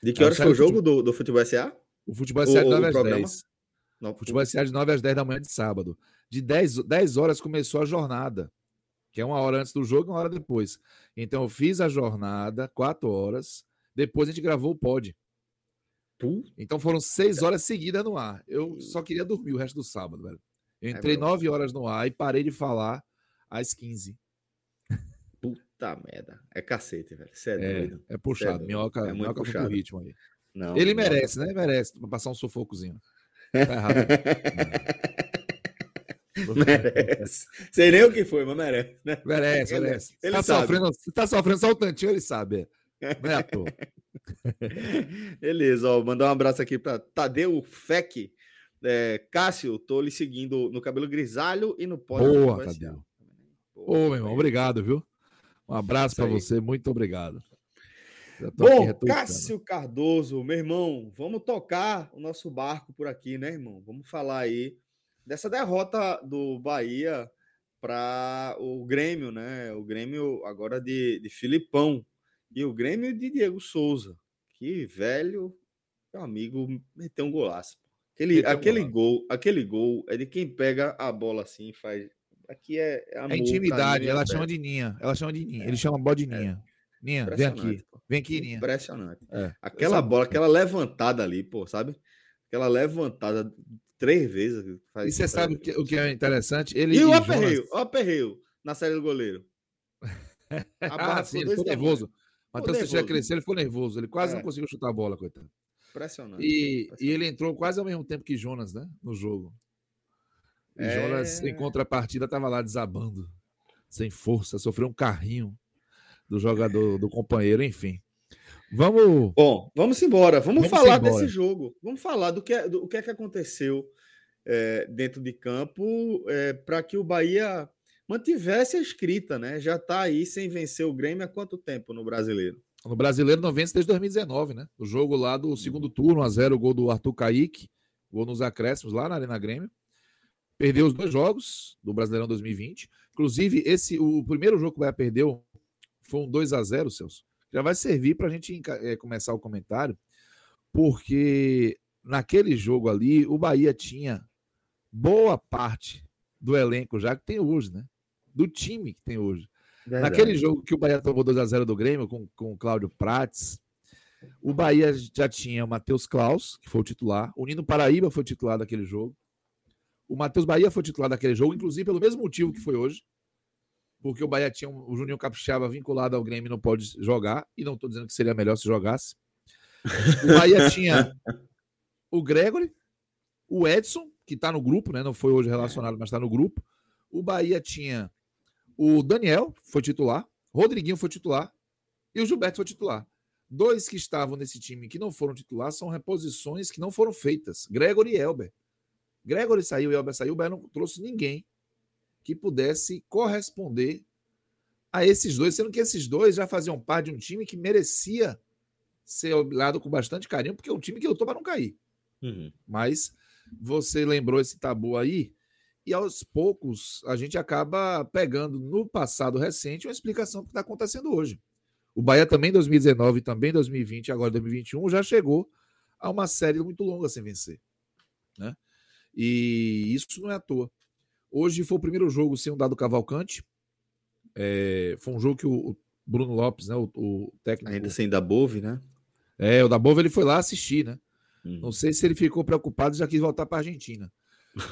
De que horas foi o jogo do, do futebol SA? O futebol SA de 9 às 10. Não, futebol SA de 9 às 10 da manhã de sábado. De 10, 10 horas começou a jornada, que é uma hora antes do jogo e uma hora depois. Então eu fiz a jornada, quatro horas. Depois a gente gravou o pod. Então foram seis horas seguidas no ar. Eu só queria dormir o resto do sábado, velho. Eu é entrei nove horas no ar e parei de falar às 15. Puta merda. É cacete, velho. Você é, é doido. É puxado. É minhoca, é minhoca puxado. ritmo aí. Não, Ele merece, né? Merece. Pra passar um sufocozinho. Tá errado. merece. Sei nem o que foi, mas merece, né? Merece, merece. Ele tá sofrendo, tá sofrendo só o tantinho, ele sabe. Não é à toa. Beleza, ó, mandar um abraço aqui para Tadeu Fec. É, Cássio, tô lhe seguindo no cabelo grisalho e no pó. Boa, Tadeu. Ô, meu irmão, obrigado, viu? Um abraço para você, muito obrigado. Bom, Cássio Cardoso, meu irmão, vamos tocar o nosso barco por aqui, né, irmão? Vamos falar aí dessa derrota do Bahia para o Grêmio, né? O Grêmio agora de, de Filipão e o Grêmio de Diego Souza. Que velho, meu amigo, meteu um golaço. Aquele, aquele um gol, aquele gol é de quem pega a bola assim, faz. Aqui é, é amor, É intimidade, ela chama de Ninha. Ela chama de Ninha. É. Ele chama bola de Ninha. É. Ninha, vem aqui. Vem aqui, Ninha. Impressionante. É. Aquela bola, aquela levantada ali, pô, sabe? Aquela levantada três vezes. Faz, e você sabe o que, o que é interessante? Ele e o aperreio, o aperreio na série do goleiro. ah, sim, ele ficou nervoso. Matheus Teixeira cresceu, ele ficou nervoso. Ele quase é. não conseguiu chutar a bola, coitado. Impressionante. E, impressionante. e ele entrou quase ao mesmo tempo que Jonas, né? No jogo. E é... Jonas, em contrapartida, estava lá desabando, sem força, sofreu um carrinho do jogador, do companheiro, enfim. Vamos. Bom, vamos embora. Vamos, vamos falar embora. desse jogo. Vamos falar do que, é, do, que é que aconteceu é, dentro de campo é, para que o Bahia mantivesse a escrita, né? Já está aí sem vencer o Grêmio há quanto tempo no brasileiro? No brasileiro não vence desde 2019, né? O jogo lá do segundo turno, a 0 o gol do Arthur Kaique, gol nos acréscimos lá na Arena Grêmio. Perdeu os dois jogos do Brasileirão 2020. Inclusive, esse o primeiro jogo que o Bahia perdeu foi um 2 a 0 Celso já vai servir para a gente é, começar o comentário, porque naquele jogo ali, o Bahia tinha boa parte do elenco já que tem hoje, né? Do time que tem hoje. Verdade. Naquele jogo que o Bahia tomou 2x0 do Grêmio com, com o Cláudio Prates, o Bahia já tinha o Matheus Klaus, que foi o titular. O Nino Paraíba foi o titular daquele jogo. O Matheus Bahia foi titular daquele jogo, inclusive pelo mesmo motivo que foi hoje porque o Bahia tinha o Juninho Capixaba vinculado ao Grêmio não pode jogar, e não estou dizendo que seria melhor se jogasse. O Bahia tinha o Gregory, o Edson, que está no grupo, né? Não foi hoje relacionado, mas está no grupo. O Bahia tinha o Daniel, foi titular, Rodriguinho foi titular e o Gilberto foi titular. Dois que estavam nesse time que não foram titular são reposições que não foram feitas. Gregory e Elber. Gregory saiu, Elber saiu, o Bahia não trouxe ninguém que pudesse corresponder a esses dois, sendo que esses dois já faziam parte de um time que merecia ser olhado com bastante carinho, porque é um time que lutou para não cair. Uhum. Mas você lembrou esse tabu aí, e aos poucos a gente acaba pegando no passado recente uma explicação do que está acontecendo hoje. O Bahia também em 2019, também em 2020, agora em 2021, já chegou a uma série muito longa sem vencer. Né? E isso não é à toa. Hoje foi o primeiro jogo sem um dado Cavalcante. É, foi um jogo que o, Bruno Lopes, né, o, o técnico. Ainda sem da Bove, né? É, o da Bove ele foi lá assistir, né? Hum. Não sei se ele ficou preocupado e já quis voltar para a Argentina.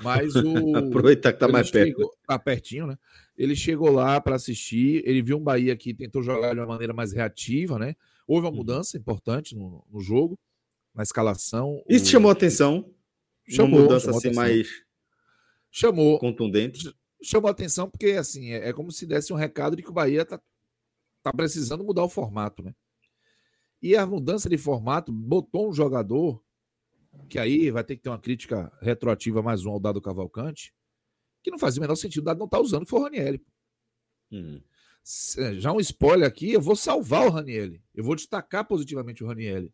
Mas o. Aproveitar que tá mais chegou, perto. Tá pertinho, né? Ele chegou lá para assistir, ele viu um Bahia que tentou jogar de uma maneira mais reativa, né? Houve uma uhum. mudança importante no, no jogo, na escalação. Isso o... chamou atenção? Chamou. Uma mudança chamou assim atenção. mais. Chamou. Contundente. Chamou atenção porque, assim, é, é como se desse um recado de que o Bahia tá, tá precisando mudar o formato, né? E a mudança de formato botou um jogador que aí vai ter que ter uma crítica retroativa mais um ao Dado Cavalcante, que não fazia o menor sentido o Dado não estar tá usando, foi o Ranielli. Hum. Já um spoiler aqui, eu vou salvar o Ranielli. Eu vou destacar positivamente o Ranielli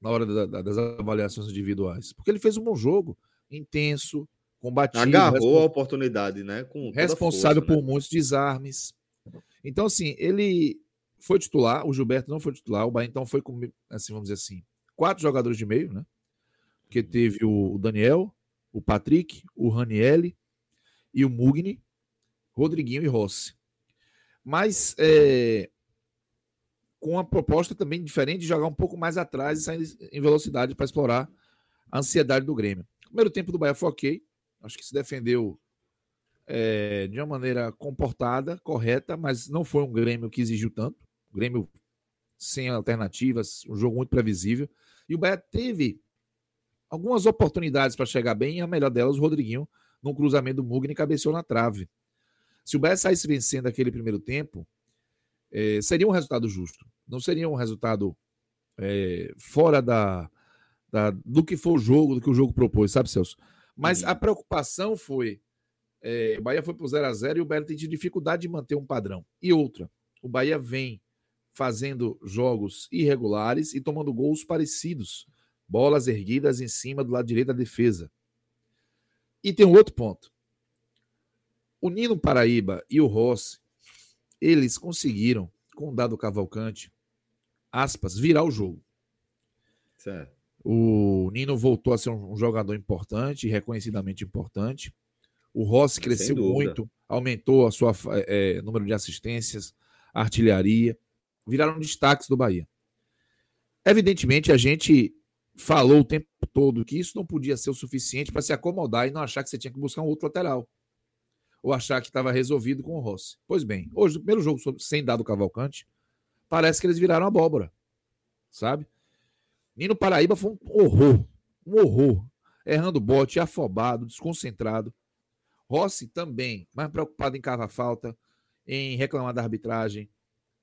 na hora da, da, das avaliações individuais. Porque ele fez um bom jogo, intenso, combativo. Agarrou a oportunidade, né? Com responsável força, por né? muitos desarmes. Então, assim, ele foi titular, o Gilberto não foi titular, o Bahia então foi com, assim, vamos dizer assim, quatro jogadores de meio, né? Porque teve o Daniel, o Patrick, o Ranielli e o Mugni, Rodriguinho e Rossi. Mas é, com a proposta também diferente de jogar um pouco mais atrás e sair em velocidade para explorar a ansiedade do Grêmio. O primeiro tempo do Bahia foi ok. Acho que se defendeu é, de uma maneira comportada, correta, mas não foi um Grêmio que exigiu tanto. Grêmio sem alternativas, um jogo muito previsível. E o Bahia teve algumas oportunidades para chegar bem, e a melhor delas, o Rodriguinho, num cruzamento do Mugni, cabeceou na trave. Se o Bahia saísse vencendo aquele primeiro tempo, é, seria um resultado justo. Não seria um resultado é, fora da, da, do que foi o jogo, do que o jogo propôs, sabe, Celso? Mas uhum. a preocupação foi: é, o Bahia foi para o 0x0 e o Bahia tem dificuldade de manter um padrão. E outra, o Bahia vem fazendo jogos irregulares e tomando gols parecidos bolas erguidas em cima do lado direito da defesa. E tem um outro ponto. O Nino Paraíba e o Rossi, eles conseguiram, com o dado Cavalcante, aspas, virar o jogo. Certo. O Nino voltou a ser um jogador importante, reconhecidamente importante. O Rossi cresceu muito, aumentou a sua é, número de assistências, artilharia, viraram destaques do Bahia. Evidentemente, a gente falou o tempo todo que isso não podia ser o suficiente para se acomodar e não achar que você tinha que buscar um outro lateral. Ou achar que estava resolvido com o Rossi. Pois bem, hoje, no primeiro jogo sem dado Cavalcante, parece que eles viraram abóbora. Sabe? Nino Paraíba foi um horror. Um horror. Errando bote, afobado, desconcentrado. Rossi também, mais preocupado em cavar falta, em reclamar da arbitragem,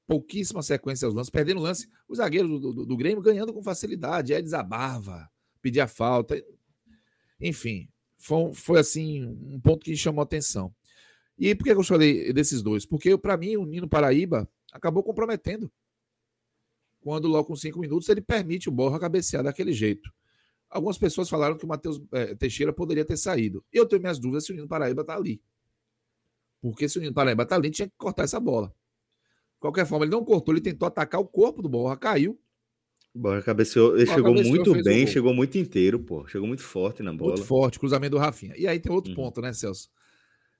pouquíssima sequência aos lances, perdendo lance. O zagueiro do, do, do Grêmio ganhando com facilidade, aí desabava, pedia falta. Enfim, foi, foi assim um ponto que chamou atenção. E por que eu falei desses dois? Porque para mim o Nino Paraíba acabou comprometendo. Quando logo com cinco minutos ele permite o Borra cabecear daquele jeito. Algumas pessoas falaram que o Matheus é, Teixeira poderia ter saído. Eu tenho minhas dúvidas se o Nino Paraíba está ali. Porque se o Nino Paraíba está ali, tinha que cortar essa bola qualquer forma, ele não cortou, ele tentou atacar o corpo do Borra, caiu. Borra cabeceou, ele chegou cabeceou, muito bem, chegou muito inteiro, pô. Chegou muito forte na bola. Muito forte, cruzamento do Rafinha. E aí tem outro uhum. ponto, né, Celso?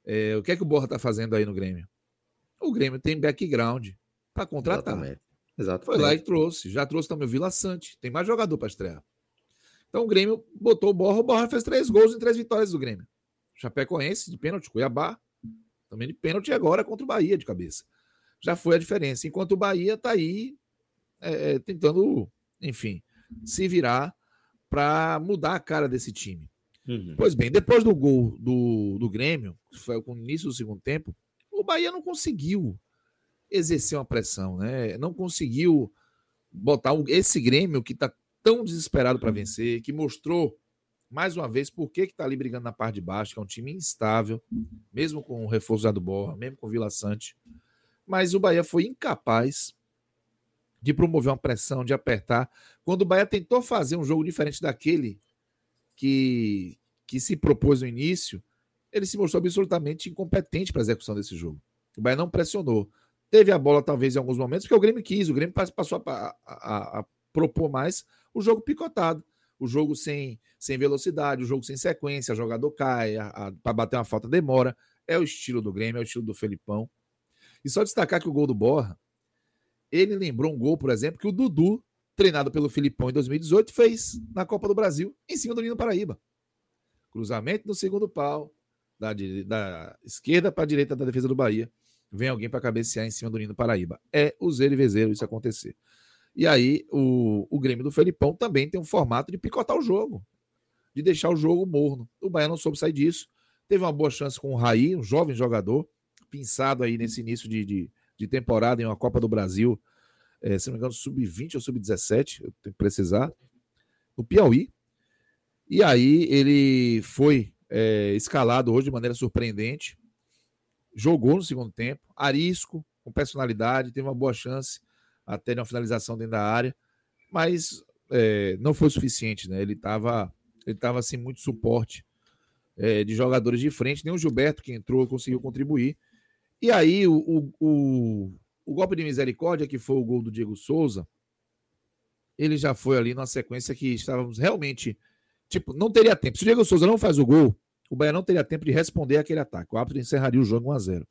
É, o que é que o Borra tá fazendo aí no Grêmio? O Grêmio tem background para contratar. Exatamente. Exatamente. Foi lá e trouxe. Já trouxe também o Vila Sante. Tem mais jogador para estrear. Então o Grêmio botou o Borra. O Borra fez três gols em três vitórias do Grêmio. Chapecoense de pênalti, Cuiabá. Também de pênalti agora contra o Bahia de cabeça já foi a diferença. Enquanto o Bahia está aí é, é, tentando, enfim, se virar para mudar a cara desse time. Uhum. Pois bem, depois do gol do, do Grêmio, que foi com o início do segundo tempo, o Bahia não conseguiu exercer uma pressão, né? Não conseguiu botar esse Grêmio que está tão desesperado para uhum. vencer, que mostrou mais uma vez por que está ali brigando na parte de baixo, que é um time instável, mesmo com o reforço do Borra, mesmo com o Vila Sante mas o Bahia foi incapaz de promover uma pressão, de apertar. Quando o Bahia tentou fazer um jogo diferente daquele que, que se propôs no início, ele se mostrou absolutamente incompetente para a execução desse jogo. O Bahia não pressionou. Teve a bola, talvez, em alguns momentos, porque o Grêmio quis. O Grêmio passou a, a, a propor mais o jogo picotado. O jogo sem, sem velocidade, o jogo sem sequência, jogador cai, para bater uma falta demora. É o estilo do Grêmio, é o estilo do Felipão. E só destacar que o gol do Borra, ele lembrou um gol, por exemplo, que o Dudu, treinado pelo Filipão em 2018, fez na Copa do Brasil, em cima do Nino Paraíba. Cruzamento no segundo pau, da, da esquerda para a direita da defesa do Bahia. Vem alguém para cabecear em cima do Nino Paraíba. É o zero e vezeiro isso acontecer. E aí, o, o Grêmio do Felipão também tem um formato de picotar o jogo, de deixar o jogo morno. O Bahia não soube sair disso. Teve uma boa chance com o Raí, um jovem jogador, pinçado aí nesse início de, de, de temporada em uma Copa do Brasil, é, se não me engano, sub-20 ou sub-17, eu tenho que precisar, no Piauí. E aí ele foi é, escalado hoje de maneira surpreendente, jogou no segundo tempo, arisco, com personalidade, teve uma boa chance até uma finalização dentro da área, mas é, não foi suficiente, né? Ele estava ele tava sem muito suporte é, de jogadores de frente, nem o Gilberto que entrou conseguiu contribuir. E aí, o, o, o, o, golpe de misericórdia, que foi o gol do Diego Souza, ele já foi ali numa sequência que estávamos realmente. Tipo, não teria tempo. Se o Diego Souza não faz o gol, o Bahia não teria tempo de responder aquele ataque. O árbitro encerraria o jogo 1x0.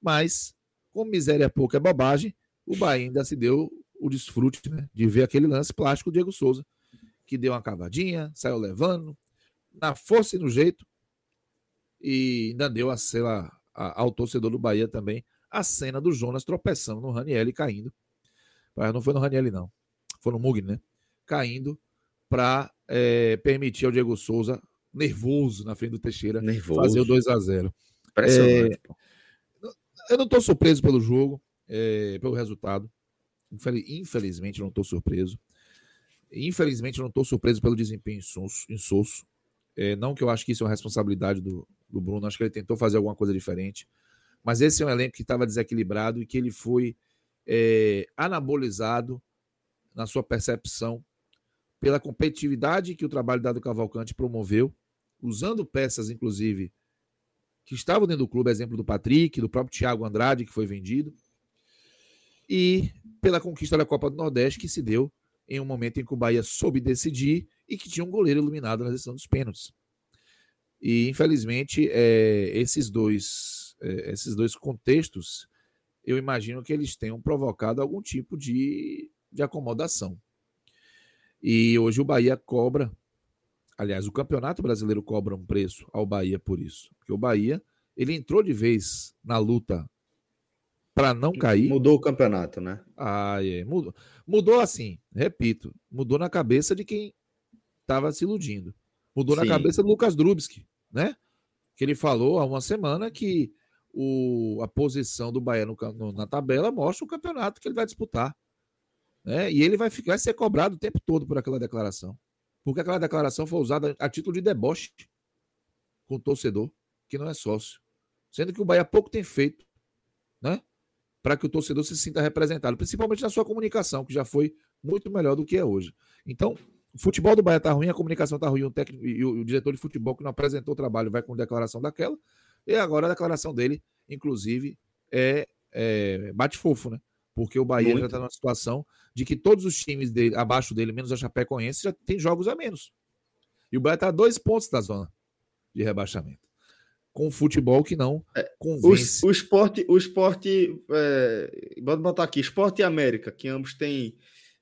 Mas, como miséria pouca é bobagem, o Bahia ainda se deu o desfrute né, de ver aquele lance plástico do Diego Souza, que deu uma cavadinha, saiu levando, na força e no jeito, e ainda deu a, sei lá, ao torcedor do Bahia também a cena do Jonas tropeçando no Raniel e caindo. Mas não foi no Raniel, não. Foi no Mugni, né? Caindo para é, permitir ao Diego Souza, nervoso na frente do Teixeira, nervoso. fazer o 2 a 0 é, Eu não estou surpreso pelo jogo, é, pelo resultado. Infelizmente, não estou surpreso. Infelizmente, não estou surpreso pelo desempenho insosso. É, não que eu acho que isso é uma responsabilidade do, do Bruno, acho que ele tentou fazer alguma coisa diferente. Mas esse é um elenco que estava desequilibrado e que ele foi é, anabolizado na sua percepção pela competitividade que o trabalho dado Cavalcante promoveu, usando peças, inclusive, que estavam dentro do clube, exemplo do Patrick, do próprio Thiago Andrade, que foi vendido, e pela conquista da Copa do Nordeste, que se deu em um momento em que o Bahia soube decidir e que tinha um goleiro iluminado na decisão dos pênaltis. E, infelizmente, é, esses, dois, é, esses dois contextos, eu imagino que eles tenham provocado algum tipo de, de acomodação. E hoje o Bahia cobra, aliás, o Campeonato Brasileiro cobra um preço ao Bahia por isso. Porque o Bahia, ele entrou de vez na luta para não cair. Mudou o campeonato, né? Ah, é. Mudou, mudou assim, repito, mudou na cabeça de quem estava se iludindo. Mudou Sim. na cabeça do Lucas Drubski né? Que ele falou há uma semana que o, a posição do Bahia no, no, na tabela mostra o campeonato que ele vai disputar. Né? E ele vai, ficar, vai ser cobrado o tempo todo por aquela declaração. Porque aquela declaração foi usada a título de deboche com o torcedor, que não é sócio. Sendo que o Bahia pouco tem feito, né? Para que o torcedor se sinta representado, principalmente na sua comunicação, que já foi muito melhor do que é hoje. Então, o futebol do Bahia tá ruim, a comunicação tá ruim, o técnico e o, diretor de futebol que não apresentou o trabalho vai com declaração daquela. E agora a declaração dele, inclusive, é, é bate fofo, né? Porque o Bahia Muito. já está numa situação de que todos os times dele, abaixo dele, menos a Chapecoense, já tem jogos a menos. E o Bahia está a dois pontos da zona de rebaixamento. Com o futebol que não é, convence. O, o esporte, o esporte é, vamos botar aqui, esporte e América, que ambos têm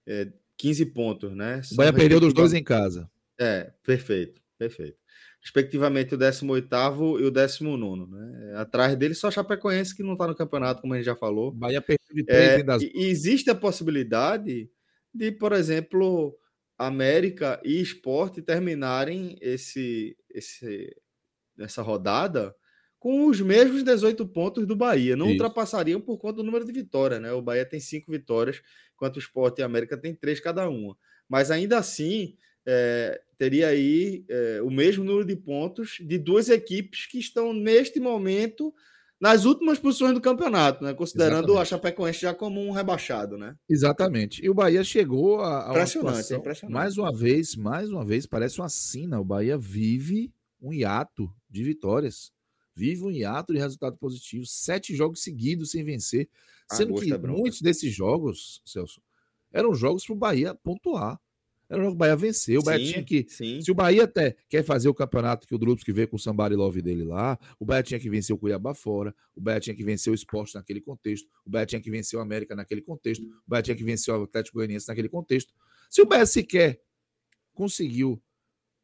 é, 15 pontos, né? O Bahia perdeu dos dois em casa. É, perfeito, perfeito. Respectivamente o 18 e o 19, né? Atrás dele só Chapecoense que não está no campeonato, como a gente já falou. O Bahia perdeu de três é, das... Existe a possibilidade de, por exemplo, América e Esporte terminarem esse, esse, essa rodada com os mesmos 18 pontos do Bahia. Não Isso. ultrapassariam por conta do número de vitórias, né? O Bahia tem cinco vitórias, enquanto o Sport e a América tem três cada uma. Mas ainda assim, é, teria aí é, o mesmo número de pontos de duas equipes que estão neste momento nas últimas posições do campeonato, né? Considerando Exatamente. a Chapecoense já como um rebaixado, né? Exatamente. E o Bahia chegou a, a impressionante, situação, impressionante. mais uma vez, mais uma vez, parece uma sina. O Bahia vive um hiato de vitórias. Vive um hiato de resultado positivo. Sete jogos seguidos sem vencer. Sendo que é muitos desses jogos, Celso, eram jogos para o Bahia pontuar. Era o jogo que o Bahia venceu. O Bahia sim, tinha que. Sim. Se o Bahia até quer fazer o campeonato que o Drupes que veio com o Sambari Love dele lá, o Bahia tinha que vencer o Cuiabá fora, o Bahia tinha que vencer o esporte naquele contexto, o Bahia tinha que vencer o América naquele contexto, o Bahia tinha que vencer o Atlético Goianiense naquele contexto. Se o Bahia sequer conseguiu,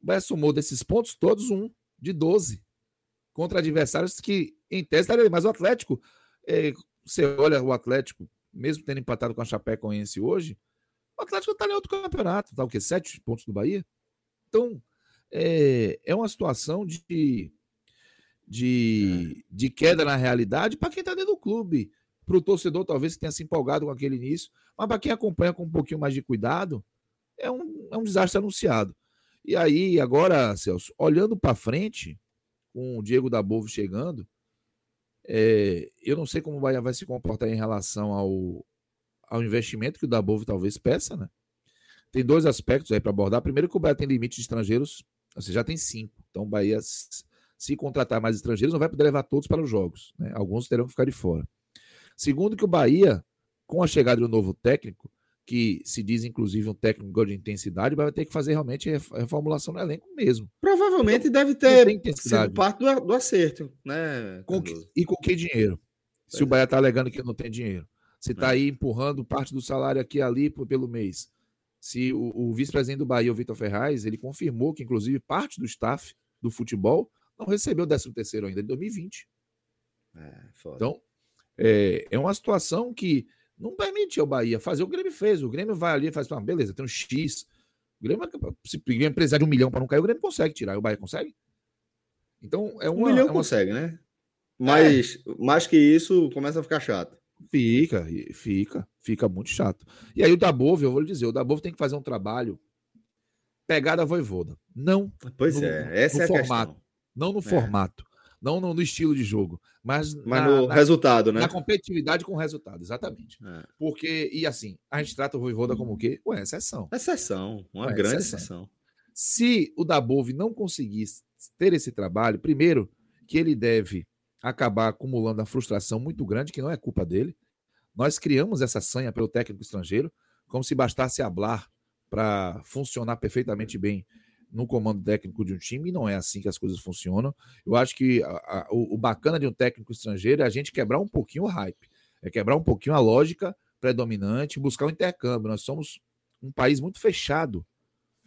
o Bahia somou desses pontos todos um de 12 contra adversários que, em tese, estaria Mas o Atlético, é, você olha o Atlético, mesmo tendo empatado com a Chapecoense hoje, o Atlético está em outro campeonato, tá o quê? Sete pontos do Bahia? Então, é, é uma situação de, de, de queda na realidade para quem está dentro do clube. Para o torcedor, talvez tenha se empolgado com aquele início, mas para quem acompanha com um pouquinho mais de cuidado, é um, é um desastre anunciado. E aí, agora, Celso, olhando para frente, com o Diego da Bovo chegando, é, eu não sei como o Bahia vai se comportar em relação ao, ao investimento que o Dabov talvez peça, né? Tem dois aspectos aí para abordar. Primeiro, que o Bahia tem limite de estrangeiros, você já tem cinco. Então, o Bahia, se contratar mais estrangeiros, não vai poder levar todos para os jogos. Né? Alguns terão que ficar de fora. Segundo, que o Bahia, com a chegada do novo técnico, que se diz inclusive um técnico de intensidade, vai ter que fazer realmente reformulação no elenco mesmo. Provavelmente então, deve ter sido parte do, do acerto, né? Com que, e com que dinheiro? Se é. o Bahia está alegando que não tem dinheiro. Você está é. aí empurrando parte do salário aqui e ali pelo mês. Se o, o vice-presidente do Bahia, o Vitor Ferraz, ele confirmou que, inclusive, parte do staff do futebol não recebeu o 13 terceiro ainda, em 2020. É, então, é, é uma situação que não permite ao Bahia fazer o que o Grêmio fez. O Grêmio vai ali e faz, ah, beleza, tem um X. O Grêmio, se o Grêmio precisar de um milhão para não cair, o Grêmio consegue tirar. O Bahia consegue? Então, é uma. Um milhão é uma... consegue, né? Mas é. mais que isso, começa a ficar chato. Fica, fica, fica muito chato. E aí o Dabov, eu vou lhe dizer, o Dabov tem que fazer um trabalho pegada voivoda. Não. Pois no, é, essa no é formato, a questão. Não no é. formato, não no, no, estilo de jogo, mas, mas na, no na, resultado, né? Na competitividade com o resultado, exatamente. É. Porque, e assim, a gente trata o Voivoda como o quê? Uma exceção. Exceção, uma, uma grande exceção. exceção. Se o Dabov não conseguir ter esse trabalho, primeiro que ele deve acabar acumulando a frustração muito grande, que não é culpa dele. Nós criamos essa sanha pelo técnico estrangeiro, como se bastasse hablar para funcionar perfeitamente bem no comando técnico de um time, e não é assim que as coisas funcionam. Eu acho que a, a, o, o, bacana de um técnico estrangeiro é a gente quebrar um pouquinho o hype, é quebrar um pouquinho a lógica predominante, buscar o um intercâmbio. Nós somos um país muito fechado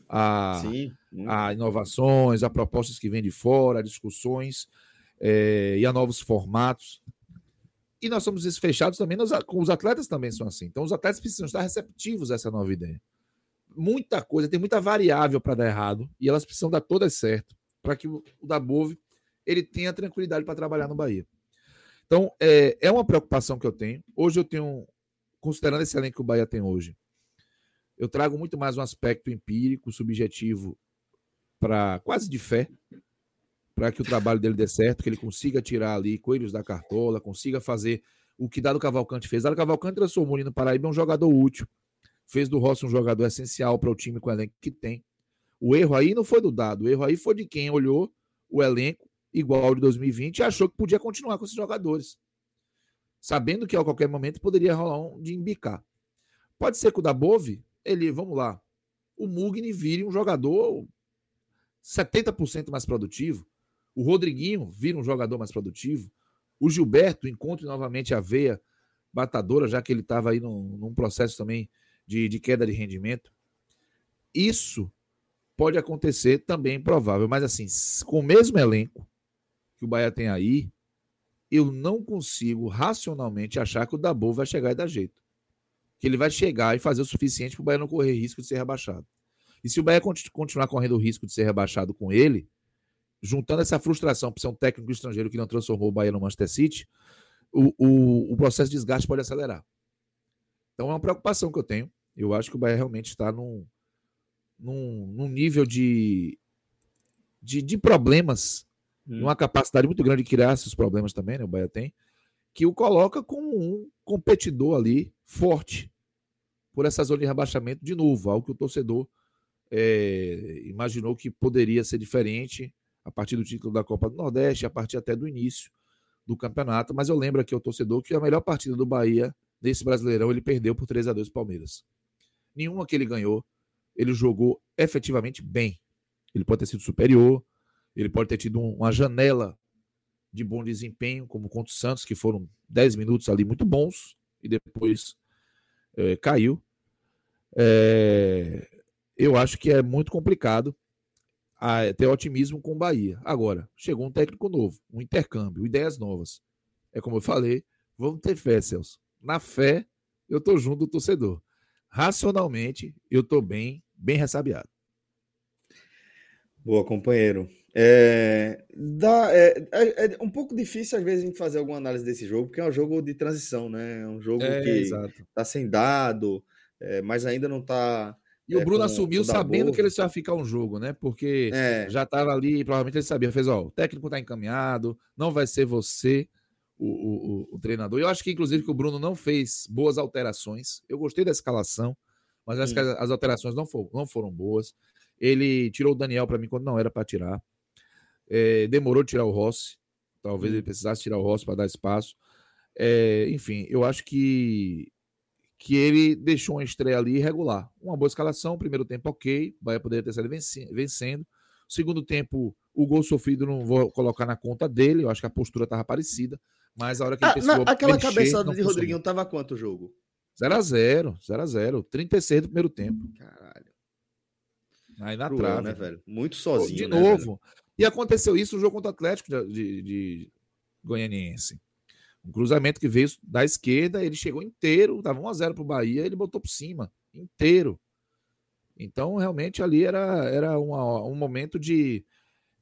a, Sim, a inovações, a propostas que vêm de fora, a discussões é, e a novos formatos. E nós somos fechados também, nos, os atletas também são assim. Então, os atletas precisam estar receptivos a essa nova ideia. Muita coisa, tem muita variável para dar errado, e elas precisam dar todas certo, para que o, o Dabove ele tenha tranquilidade para trabalhar no Bahia. Então, é, é uma preocupação que eu tenho. Hoje eu tenho, considerando esse elenco que o Bahia tem hoje, eu trago muito mais um aspecto empírico, subjetivo, para quase de fé, para que o trabalho dele dê certo, que ele consiga tirar ali coelhos da cartola, consiga fazer o que Dado Cavalcante fez. Dado Cavalcante transformou o Nino Paraíba um jogador útil, fez do Rossi um jogador essencial para o time com o elenco que tem. O erro aí não foi do Dado, o erro aí foi de quem olhou o elenco igual ao de 2020 e achou que podia continuar com esses jogadores, sabendo que a qualquer momento poderia rolar um de embicar. Pode ser que o Dabove, ele, vamos lá, o Mugni vire um jogador 70% mais produtivo, o Rodriguinho vira um jogador mais produtivo. O Gilberto encontre novamente a veia batadora, já que ele estava aí num, num, processo também de, de queda de rendimento. Isso pode acontecer também, provável. Mas assim, com o mesmo elenco que o Bahia tem aí, eu não consigo racionalmente achar que o Dabu vai chegar e dar jeito. Que ele vai chegar e fazer o suficiente para o Bahia não correr risco de ser rebaixado. E se o Bahia continuar correndo o risco de ser rebaixado com ele, juntando essa frustração por ser um técnico estrangeiro que não transformou o Bahia no Manchester City, o, o, o processo de desgaste pode acelerar. Então é uma preocupação que eu tenho. Eu acho que o Bahia realmente está num, num, num nível de, de, de, problemas hum. uma capacidade muito grande de criar esses problemas também, né? O Bahia tem, que o coloca como um competidor ali forte por essa zona de rebaixamento de novo, algo que o torcedor é, imaginou que poderia ser diferente a partir do título da Copa do Nordeste, a partir até do início do campeonato. Mas eu lembro aqui ao torcedor que a melhor partida do Bahia nesse Brasileirão ele perdeu por 3 a 2 Palmeiras. Nenhuma que ele ganhou, ele jogou efetivamente bem. Ele pode ter sido superior, ele pode ter tido uma janela de bom desempenho, como contra o Santos, que foram 10 minutos ali muito bons, e depois é, caiu. É, eu acho que é muito complicado a, ter otimismo com o Bahia. Agora, chegou um técnico novo, um intercâmbio, ideias novas. É como eu falei, vamos ter fé, Celso. Na fé, eu tô junto do torcedor. Racionalmente, eu tô bem, bem ressabiado. Boa, companheiro. É, dá, é, é, é, um pouco difícil às vezes a gente fazer alguma análise desse jogo, porque é um jogo de transição, né? É um jogo é, que exato. tá sem dado, é, mas ainda não tá. E o é, Bruno com, assumiu sabendo que ele só ia ficar um jogo, né? Porque já estava ali, provavelmente ele sabia, fez, ó, o técnico tá encaminhado, não vai ser você o, o, o, treinador. Eu acho que, inclusive, que o Bruno não fez boas alterações. Eu gostei da escalação, mas acho hum. que as, as alterações não, for, não foram boas. Ele tirou o Daniel para mim quando não era para tirar. É, demorou de tirar o Rossi. Talvez ele hum. precisasse tirar o Rossi para dar espaço. É, enfim, eu acho que que ele deixou uma estreia ali irregular. Uma boa escalação, primeiro tempo ok, vai poder ter saído vencendo. Segundo tempo, o gol sofrido não vou colocar na conta dele, eu acho que a postura estava parecida, mas a hora que ele ah, precisou Aquela mexer, cabeçada de Rodriguinho estava quanto o jogo? 0x0, 0x0, 36 do primeiro tempo. Caralho. Aí na Cruel, trave. né, velho? Muito sozinho. De né, novo. Velho? E aconteceu isso no jogo contra o Atlético de, de, de Goianiense. Um cruzamento que veio da esquerda, ele chegou inteiro, dava 1x0 pro Bahia, ele botou por cima, inteiro. Então, realmente, ali era, era uma, um momento de.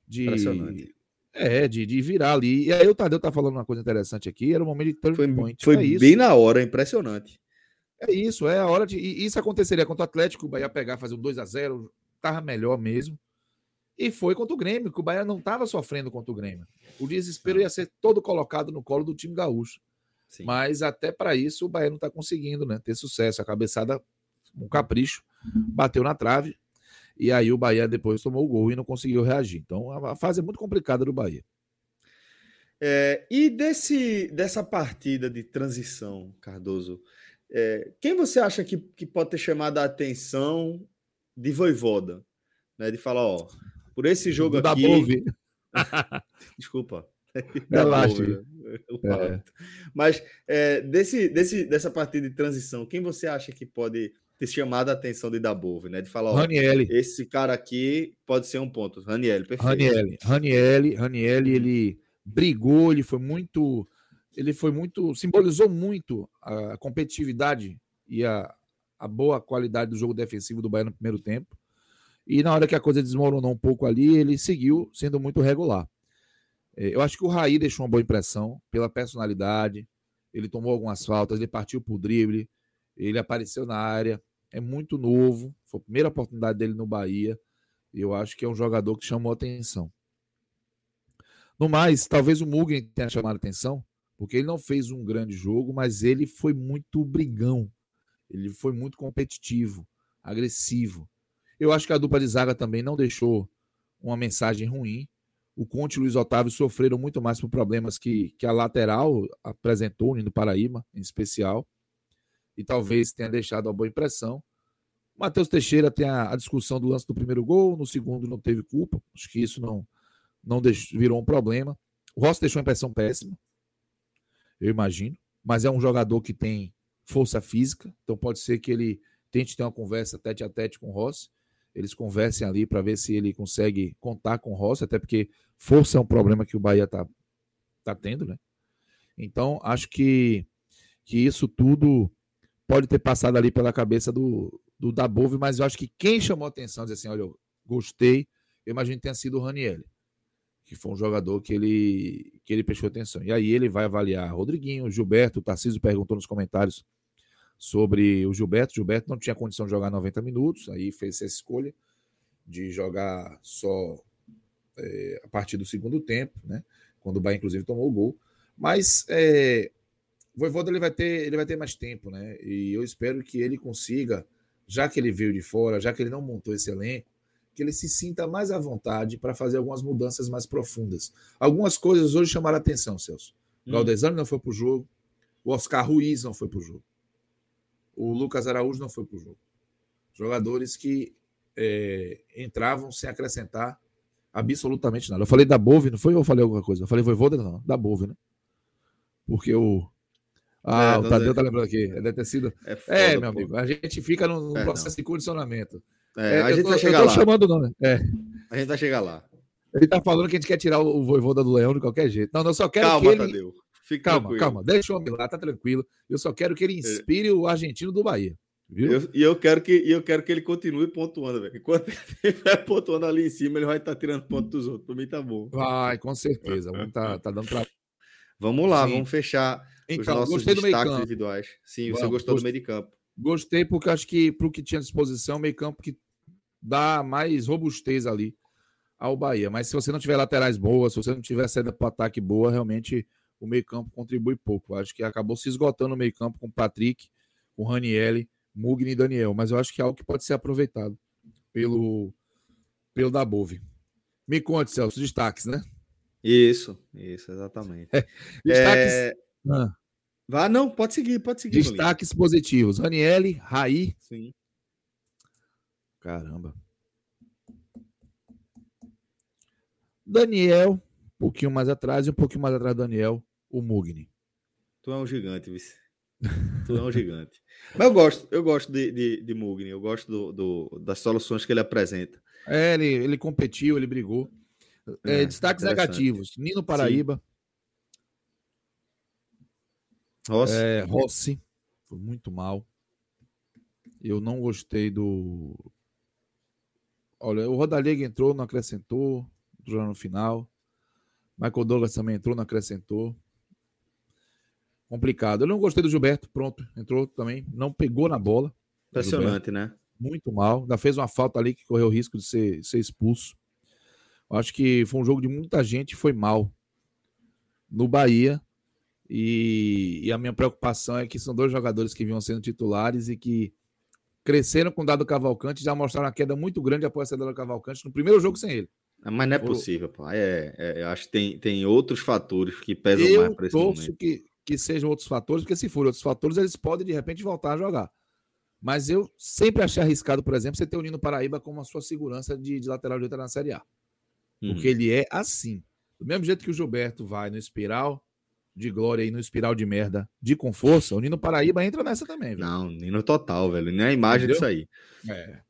de é, de, de virar ali. E aí o Tadeu tá falando uma coisa interessante aqui, era um momento de turn foi, point. Foi é bem na hora, impressionante. É isso, é a hora de. E isso aconteceria contra o Atlético, o Bahia pegar, fazer um 2 a 0 tava melhor mesmo. E foi contra o Grêmio, que o Bahia não estava sofrendo contra o Grêmio. O desespero ia ser todo colocado no colo do time gaúcho. Sim. Mas até para isso o Bahia não está conseguindo né, ter sucesso. A cabeçada, um capricho, bateu na trave. E aí o Bahia depois tomou o gol e não conseguiu reagir. Então a fase é muito complicada do Bahia. É, e desse, dessa partida de transição, Cardoso, é, quem você acha que, que pode ter chamado a atenção de Voivoda? Né, de falar, ó, por esse jogo da aqui. Desculpa. Relaxa. É. Mas é, desse, desse, dessa partida de transição, quem você acha que pode ter chamado a atenção de Dabove, né? De falar, ó, Ranielli. esse cara aqui pode ser um ponto. Ranielli, perfeito. Ranielli, Ranielli, Ranielli, ele brigou, ele foi muito, ele foi muito, simbolizou muito a competitividade e a, a boa qualidade do jogo defensivo do Bahia no primeiro tempo. E na hora que a coisa desmoronou um pouco ali, ele seguiu sendo muito regular. É, eu acho que o Raí deixou uma boa impressão pela personalidade. Ele tomou algumas faltas, ele partiu para o drible, ele apareceu na área. É muito novo, foi a primeira oportunidade dele no Bahia. E eu acho que é um jogador que chamou atenção. No mais, talvez o Mugen tenha chamado atenção, porque ele não fez um grande jogo, mas ele foi muito brigão. Ele foi muito competitivo, agressivo. Eu acho que a dupla de zaga também não deixou uma mensagem ruim. O Conte e o Luiz Otávio sofreram muito mais por problemas que, que a lateral apresentou, no Paraíba, em especial. E talvez tenha deixado uma boa impressão. O Matheus Teixeira tem a, a, discussão do lance do primeiro gol, no segundo não teve culpa. Acho que isso não, não deixou, virou um problema. O Rossi deixou uma impressão péssima, eu imagino. Mas é um jogador que tem força física, então pode ser que ele tente ter uma conversa tete a tete com o Rossi eles conversem ali para ver se ele consegue contar com o Rossi, até porque força é um problema que o Bahia está tá tendo, né? Então, acho que, que isso tudo pode ter passado ali pela cabeça do, do Dabove, mas eu acho que quem chamou atenção, dizer assim, olha, eu gostei, eu imagino que tenha sido o Raniel, que foi um jogador que ele, que ele prestou atenção. E aí ele vai avaliar Rodriguinho, Gilberto, Tarcísio perguntou nos comentários sobre o Gilberto. Gilberto não tinha condição de jogar 90 minutos, aí fez essa escolha de jogar só é, a partir do segundo tempo, né? Quando o Bahia, inclusive, tomou o gol. Mas é, o Voivoda ele vai, ter, ele vai ter mais tempo, né? E eu espero que ele consiga, já que ele veio de fora, já que ele não montou esse elenco, que ele se sinta mais à vontade para fazer algumas mudanças mais profundas. Algumas coisas hoje chamaram a atenção, Celso. O hum. Galdesano não foi para o jogo, o Oscar Ruiz não foi para o jogo, o Lucas Araújo não foi para o jogo. Jogadores que é, entravam sem acrescentar absolutamente nada. Eu falei da Bove, não foi ou eu falei alguma coisa? Eu falei Voivoda, não, da Bove, né? Porque o. Ah, é, o Tadeu tá lembrando aqui. É sido. É, foda, é meu pô. amigo. A gente fica num, é, processo não. de condicionamento. É, a gente tô, vai chegar eu tô lá. chamando o nome. É. A gente vai chegar lá. Ele tá falando que a gente quer tirar o, o Voivoda do Leão de qualquer jeito. Não, não, eu só quero calma, que ele. Tadeu. Fique calma, tranquilo. calma. Deixa o homem lá, tá tranquilo. Eu só quero que ele é. inspire o argentino do Bahia. Viu? Eu, e eu quero, que, eu quero que ele continue pontuando, velho. Enquanto ele estiver pontuando ali em cima, ele vai estar tá tirando ponto dos outros. Pra mim tá bom. Vai, com certeza. Vamos tá, tá dando pra. Vamos lá, Sim. vamos fechar então, os nossos gostei do meio campo. individuais. Sim, vamos, você gostou do meio de campo. Gostei porque acho que para o que tinha à disposição, meio campo que dá mais robustez ali ao Bahia. Mas se você não tiver laterais boas, se você não tiver saída para ataque boa, realmente o meio campo contribui pouco. Acho que acabou se esgotando o meio campo com o Patrick, com o Ranielli Mugni e Daniel, mas eu acho que é algo que pode ser aproveitado pelo, pelo Dabove. Me conte, Celso, destaques, né? Isso, isso, exatamente. É, destaques. É... Ah. Vá, não, pode seguir, pode seguir. Destaques positivos. Ranielli, Raí. Sim. Caramba. Daniel, um pouquinho mais atrás, e um pouquinho mais atrás Daniel, o Mugni. Tu é um gigante, Vice. Tu é um gigante. Mas eu gosto, eu gosto de, de, de Mugni, eu gosto do, do, das soluções que ele apresenta. É, ele, ele competiu, ele brigou. É, é, destaques negativos: Nino Paraíba. Rossi. É, Rossi. Foi muito mal. Eu não gostei do. Olha, o Rodallega entrou, não acrescentou. Entrou no final. Michael Douglas também entrou, não acrescentou complicado. Eu não gostei do Gilberto, pronto, entrou também, não pegou na bola. Impressionante, né? Muito mal, ainda fez uma falta ali que correu o risco de ser, ser expulso. Acho que foi um jogo de muita gente foi mal no Bahia. E, e, a minha preocupação é que são dois jogadores que vinham sendo titulares e que cresceram com o Dado Cavalcante já mostraram uma queda muito grande após a saída do Cavalcante no primeiro jogo sem ele. Mas não é possível, pô. É, é, eu acho que tem, tem outros fatores que pesam eu mais para esse momento. Que, que sejam outros fatores, porque se forem outros fatores, eles podem de repente voltar a jogar. Mas eu sempre achei arriscado, por exemplo, você ter o Nino Paraíba como a sua segurança de, de lateral direita na Série A. Uhum. Porque ele é assim. Do mesmo jeito que o Gilberto vai no espiral de glória e no espiral de merda de com força, o Nino Paraíba entra nessa também, velho. Não, Nino total, velho. Nem a imagem Entendeu? disso aí. É.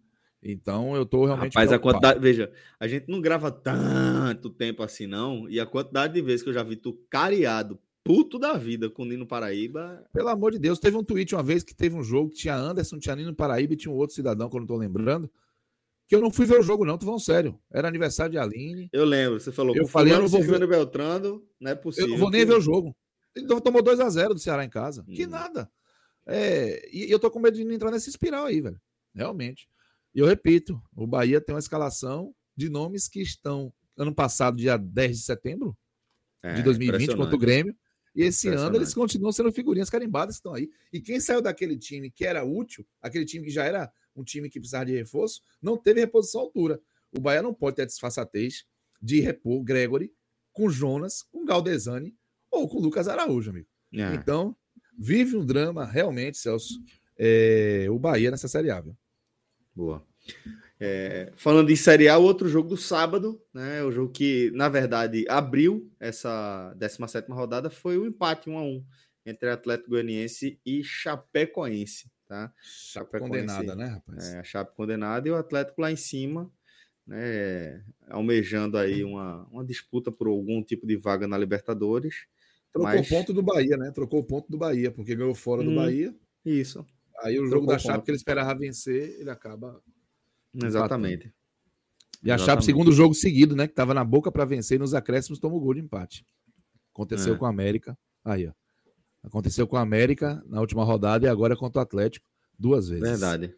Então eu tô realmente. Rapaz, preocupado. a quantidade. Veja, a gente não grava tanto tempo assim, não. E a quantidade de vezes que eu já vi tu cariado puto da vida com o Nino Paraíba. Pelo amor de Deus, teve um tweet uma vez que teve um jogo que tinha Anderson, tinha Nino Paraíba e tinha um outro cidadão que eu não tô lembrando. Que eu não fui ver o jogo, não, tô falando sério. Era aniversário de Aline. Eu lembro, você falou. Eu falei, eu não vou ver. Beltrando, não é possível. Eu não vou nem ver o jogo. Ele tomou 2 a 0 do Ceará em casa. Hum. Que nada. É, e eu tô com medo de não entrar nessa espiral aí, velho. Realmente. E eu repito, o Bahia tem uma escalação de nomes que estão ano passado, dia 10 de setembro é, de 2020, contra o Grêmio e esse ano eles continuam sendo figurinhas carimbadas que estão aí. E quem saiu daquele time que era útil, aquele time que já era um time que precisava de reforço, não teve reposição à altura. O Bahia não pode ter a disfarçatez de repor Gregory com Jonas, com Galdesani ou com Lucas Araújo, amigo. É. Então, vive um drama realmente, Celso, é, o Bahia nessa Série A. Viu? Boa. É, falando em Série A, o outro jogo do sábado, né, o jogo que, na verdade, abriu essa 17 rodada foi o empate 1 a 1 entre Atlético Goianiense e Chapecoense. Tá? Chape condenada, né, rapaz? É, a Chape condenada e o Atlético lá em cima, né, almejando aí uma, uma disputa por algum tipo de vaga na Libertadores. Trocou o ponto do Bahia, né? Trocou o ponto do Bahia, porque ganhou fora do hum, Bahia. Isso. Aí o jogo da Chape que ele esperava vencer, ele acaba Exatamente. E a Chape, segundo jogo seguido, né? Que estava na boca para vencer e nos acréscimos tomou gol de empate. Aconteceu é. com a América. Aí, ó. Aconteceu com a América na última rodada e agora contra o Atlético duas vezes. Verdade.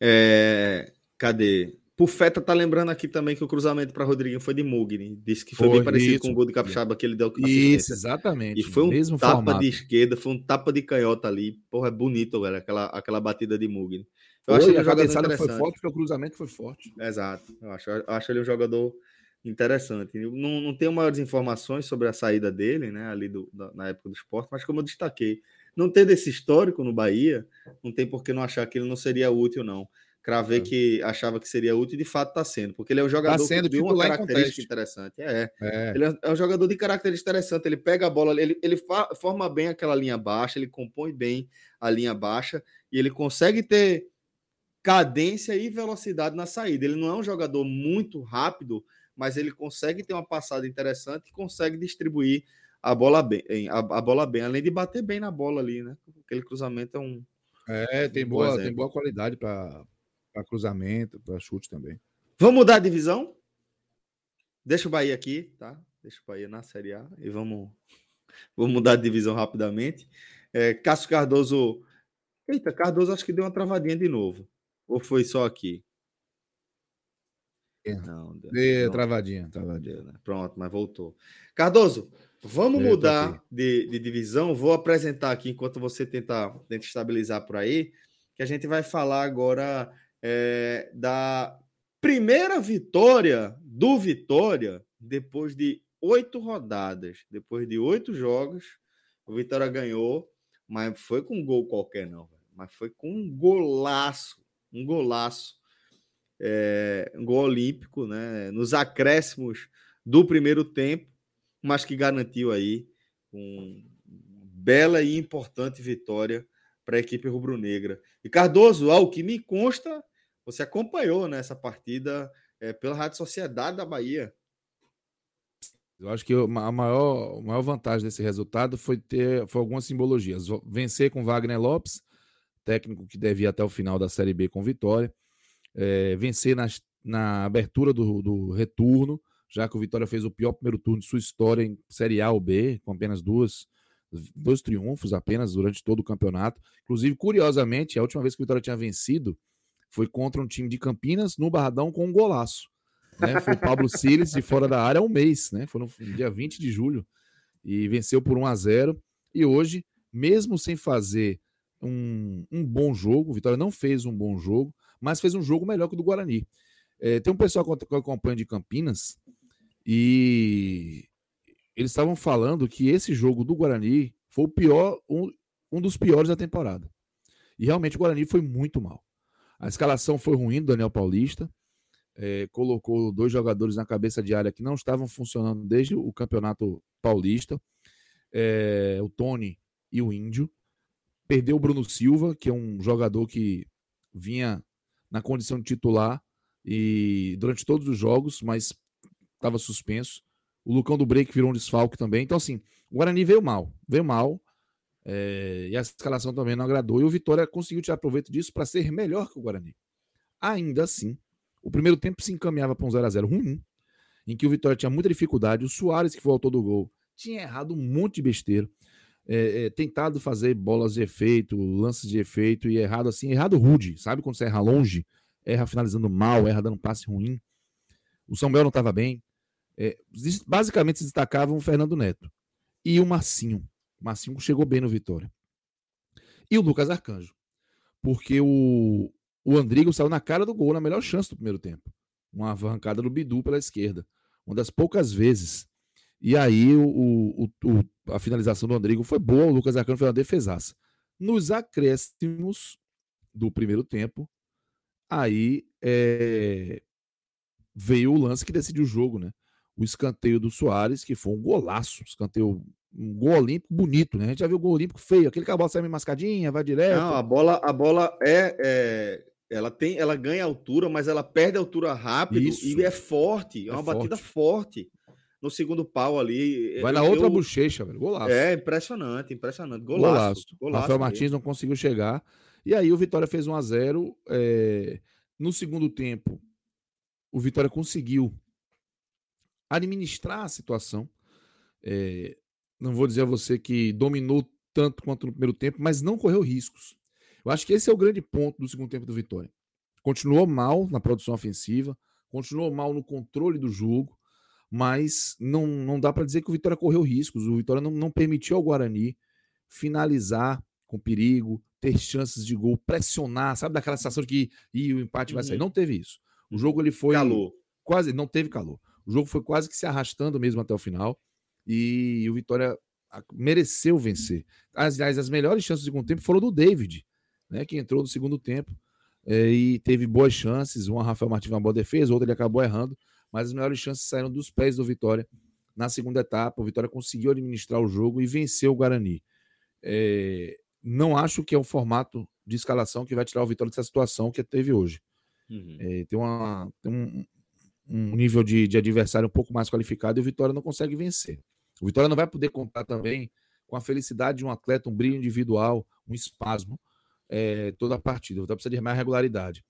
É... Cadê? Pufeta tá lembrando aqui também que o cruzamento para Rodriguinho foi de Mugni. Disse que foi, foi bem parecido isso. com o gol de Capixaba que ele deu Isso, exatamente. E foi um Mesmo tapa formato. de esquerda, foi um tapa de canhota ali. Porra, é bonito, velho, aquela, aquela batida de Mugni. Eu acho que a jogador foi forte, porque o cruzamento foi forte. Exato. Eu acho, eu acho ele um jogador interessante. Não, não tenho maiores informações sobre a saída dele, né, ali do, da, na época do esporte, mas como eu destaquei, não ter desse histórico no Bahia, não tem por que não achar que ele não seria útil, não. Cravei é. que achava que seria útil e de fato está sendo, porque ele é um jogador tá sendo, que tem uma característica interessante. É, é. Ele é, é um jogador de característica interessante. Ele pega a bola, ele, ele forma bem aquela linha baixa, ele compõe bem a linha baixa e ele consegue ter cadência e velocidade na saída. Ele não é um jogador muito rápido, mas ele consegue ter uma passada interessante e consegue distribuir a bola bem, a, a bola bem, além de bater bem na bola ali, né? Aquele cruzamento é um é, tem um boa, tem boa qualidade para cruzamento, para chute também. Vamos mudar a divisão? Deixa o Bahia aqui, tá? Deixa o Bahia na Série A e vamos, vamos mudar de divisão rapidamente. É, Cássio Cardoso. Eita, Cardoso acho que deu uma travadinha de novo. Ou foi só aqui? É. Não, deu, deu travadinha, travadinha. Né? Pronto, mas voltou. Cardoso, vamos mudar de, de, divisão. Vou apresentar aqui enquanto você tenta, tenta estabilizar por aí, que a gente vai falar agora é, da primeira vitória do Vitória depois de oito rodadas, depois de oito jogos. O Vitória ganhou, mas foi com um gol qualquer, não. Mas foi com um golaço, um golaço é, um gol olímpico, né? Nos acréscimos do primeiro tempo, mas que garantiu aí uma bela e importante vitória para a equipe rubro-negra. E Cardoso, ao que me consta, você acompanhou nessa né, partida é, pela Rádio Sociedade da Bahia. Eu acho que a maior, a maior vantagem desse resultado foi ter foi algumas simbologias. Vencer com Wagner Lopes, técnico que deve ir até o final da Série B com vitória é, vencer nas, na abertura do, do, retorno, já que o Vitória fez o pior primeiro turno de sua história em Série A ou B, com apenas duas, dois triunfos apenas durante todo o campeonato. Inclusive, curiosamente, a última vez que o Vitória tinha vencido foi contra um time de Campinas no Barradão com um golaço. Né? Foi o Pablo Siles de fora da área um mês, né? Foi no dia 20 de julho e venceu por 1 a 0 E hoje, mesmo sem fazer um, um bom jogo, o Vitória não fez um bom jogo, mas fez um jogo melhor que o do Guarani. É, tem um pessoal que eu acompanho de Campinas e eles estavam falando que esse jogo do Guarani foi o pior, um, um dos piores da temporada. E realmente o Guarani foi muito mal. A escalação foi ruim do Daniel Paulista. É, colocou dois jogadores na cabeça de área que não estavam funcionando desde o campeonato paulista. É, o Tony e o Índio. Perdeu o Bruno Silva, que é um jogador que vinha na condição de titular e durante todos os jogos, mas estava suspenso. O Lucão do Break virou um desfalque também. Então, assim, o Guarani veio mal, veio mal. É, e a escalação também não agradou. E o Vitória conseguiu tirar proveito disso para ser melhor que o Guarani. Ainda assim, o primeiro tempo se encaminhava para um 0x0 ruim, em que o Vitória tinha muita dificuldade. O Soares, que foi o autor do gol, tinha errado um monte de besteira é, é, tentado fazer bolas de efeito, lances de efeito e errado assim, errado rude, sabe? Quando você erra longe, erra finalizando mal, erra dando passe ruim. O Samuel não estava bem. É, basicamente se destacavam o Fernando Neto e o Marcinho. O Marcinho chegou bem no Vitória. E o Lucas Arcanjo. Porque o, o Andrigo saiu na cara do gol na melhor chance do primeiro tempo. Uma arrancada do Bidu pela esquerda. Uma das poucas vezes e aí o, o, o, a finalização do Rodrigo foi boa, o Lucas Arcano foi uma defesaça. Nos acréscimos do primeiro tempo, aí é, veio o lance que decidiu o jogo, né? O escanteio do Soares, que foi um golaço, escanteio, um gol olímpico bonito, né? A gente já viu o gol olímpico feio, aquele que a bola sai meio mascadinha, vai direto. Não, a bola, a bola é, é, ela tem, ela ganha altura, mas ela perde altura rápido Isso. e é forte, é, é uma forte. batida forte no segundo pau ali. Vai na eu, outra bochecha, velho. Golaço. É, impressionante, impressionante. Golaço. Golaço. golaço Rafael Martins não conseguiu chegar. E aí o Vitória fez 1 a 0 é... No segundo tempo, o Vitória conseguiu administrar a situação. É... Não vou dizer a você que dominou tanto quanto no primeiro tempo, mas não correu riscos. Eu acho que esse é o grande ponto do segundo tempo do Vitória. continuou mal na produção ofensiva, continuou mal no controle do jogo, mas não, não dá para dizer que o Vitória correu riscos. O Vitória não, não permitiu ao Guarani finalizar com perigo, ter chances de gol, pressionar, sabe daquela sensação de que e o empate vai sair. Uhum. Não teve isso. O jogo ele foi calor. quase, não teve calor. O jogo foi quase que se arrastando mesmo até o final e o Vitória mereceu vencer. Aliás, as melhores chances do segundo tempo foram do David, né, que entrou no segundo tempo é, e teve boas chances. Uma Rafael Martins uma boa defesa, outra ele acabou errando, mas as melhores chances saíram dos pés do Vitória na segunda etapa. O Vitória conseguiu administrar o jogo e venceu o Guarani. É, não acho que é um formato de escalação que vai tirar o Vitória dessa situação que teve hoje. Uhum. É, tem, uma, tem um, um, nível de, de, adversário um pouco mais qualificado e o Vitória não consegue vencer. O Vitória não vai poder contar também com a felicidade de um atleta, um brilho individual, um espasmo é, toda a partida. O Vitória precisa de mais regularidade.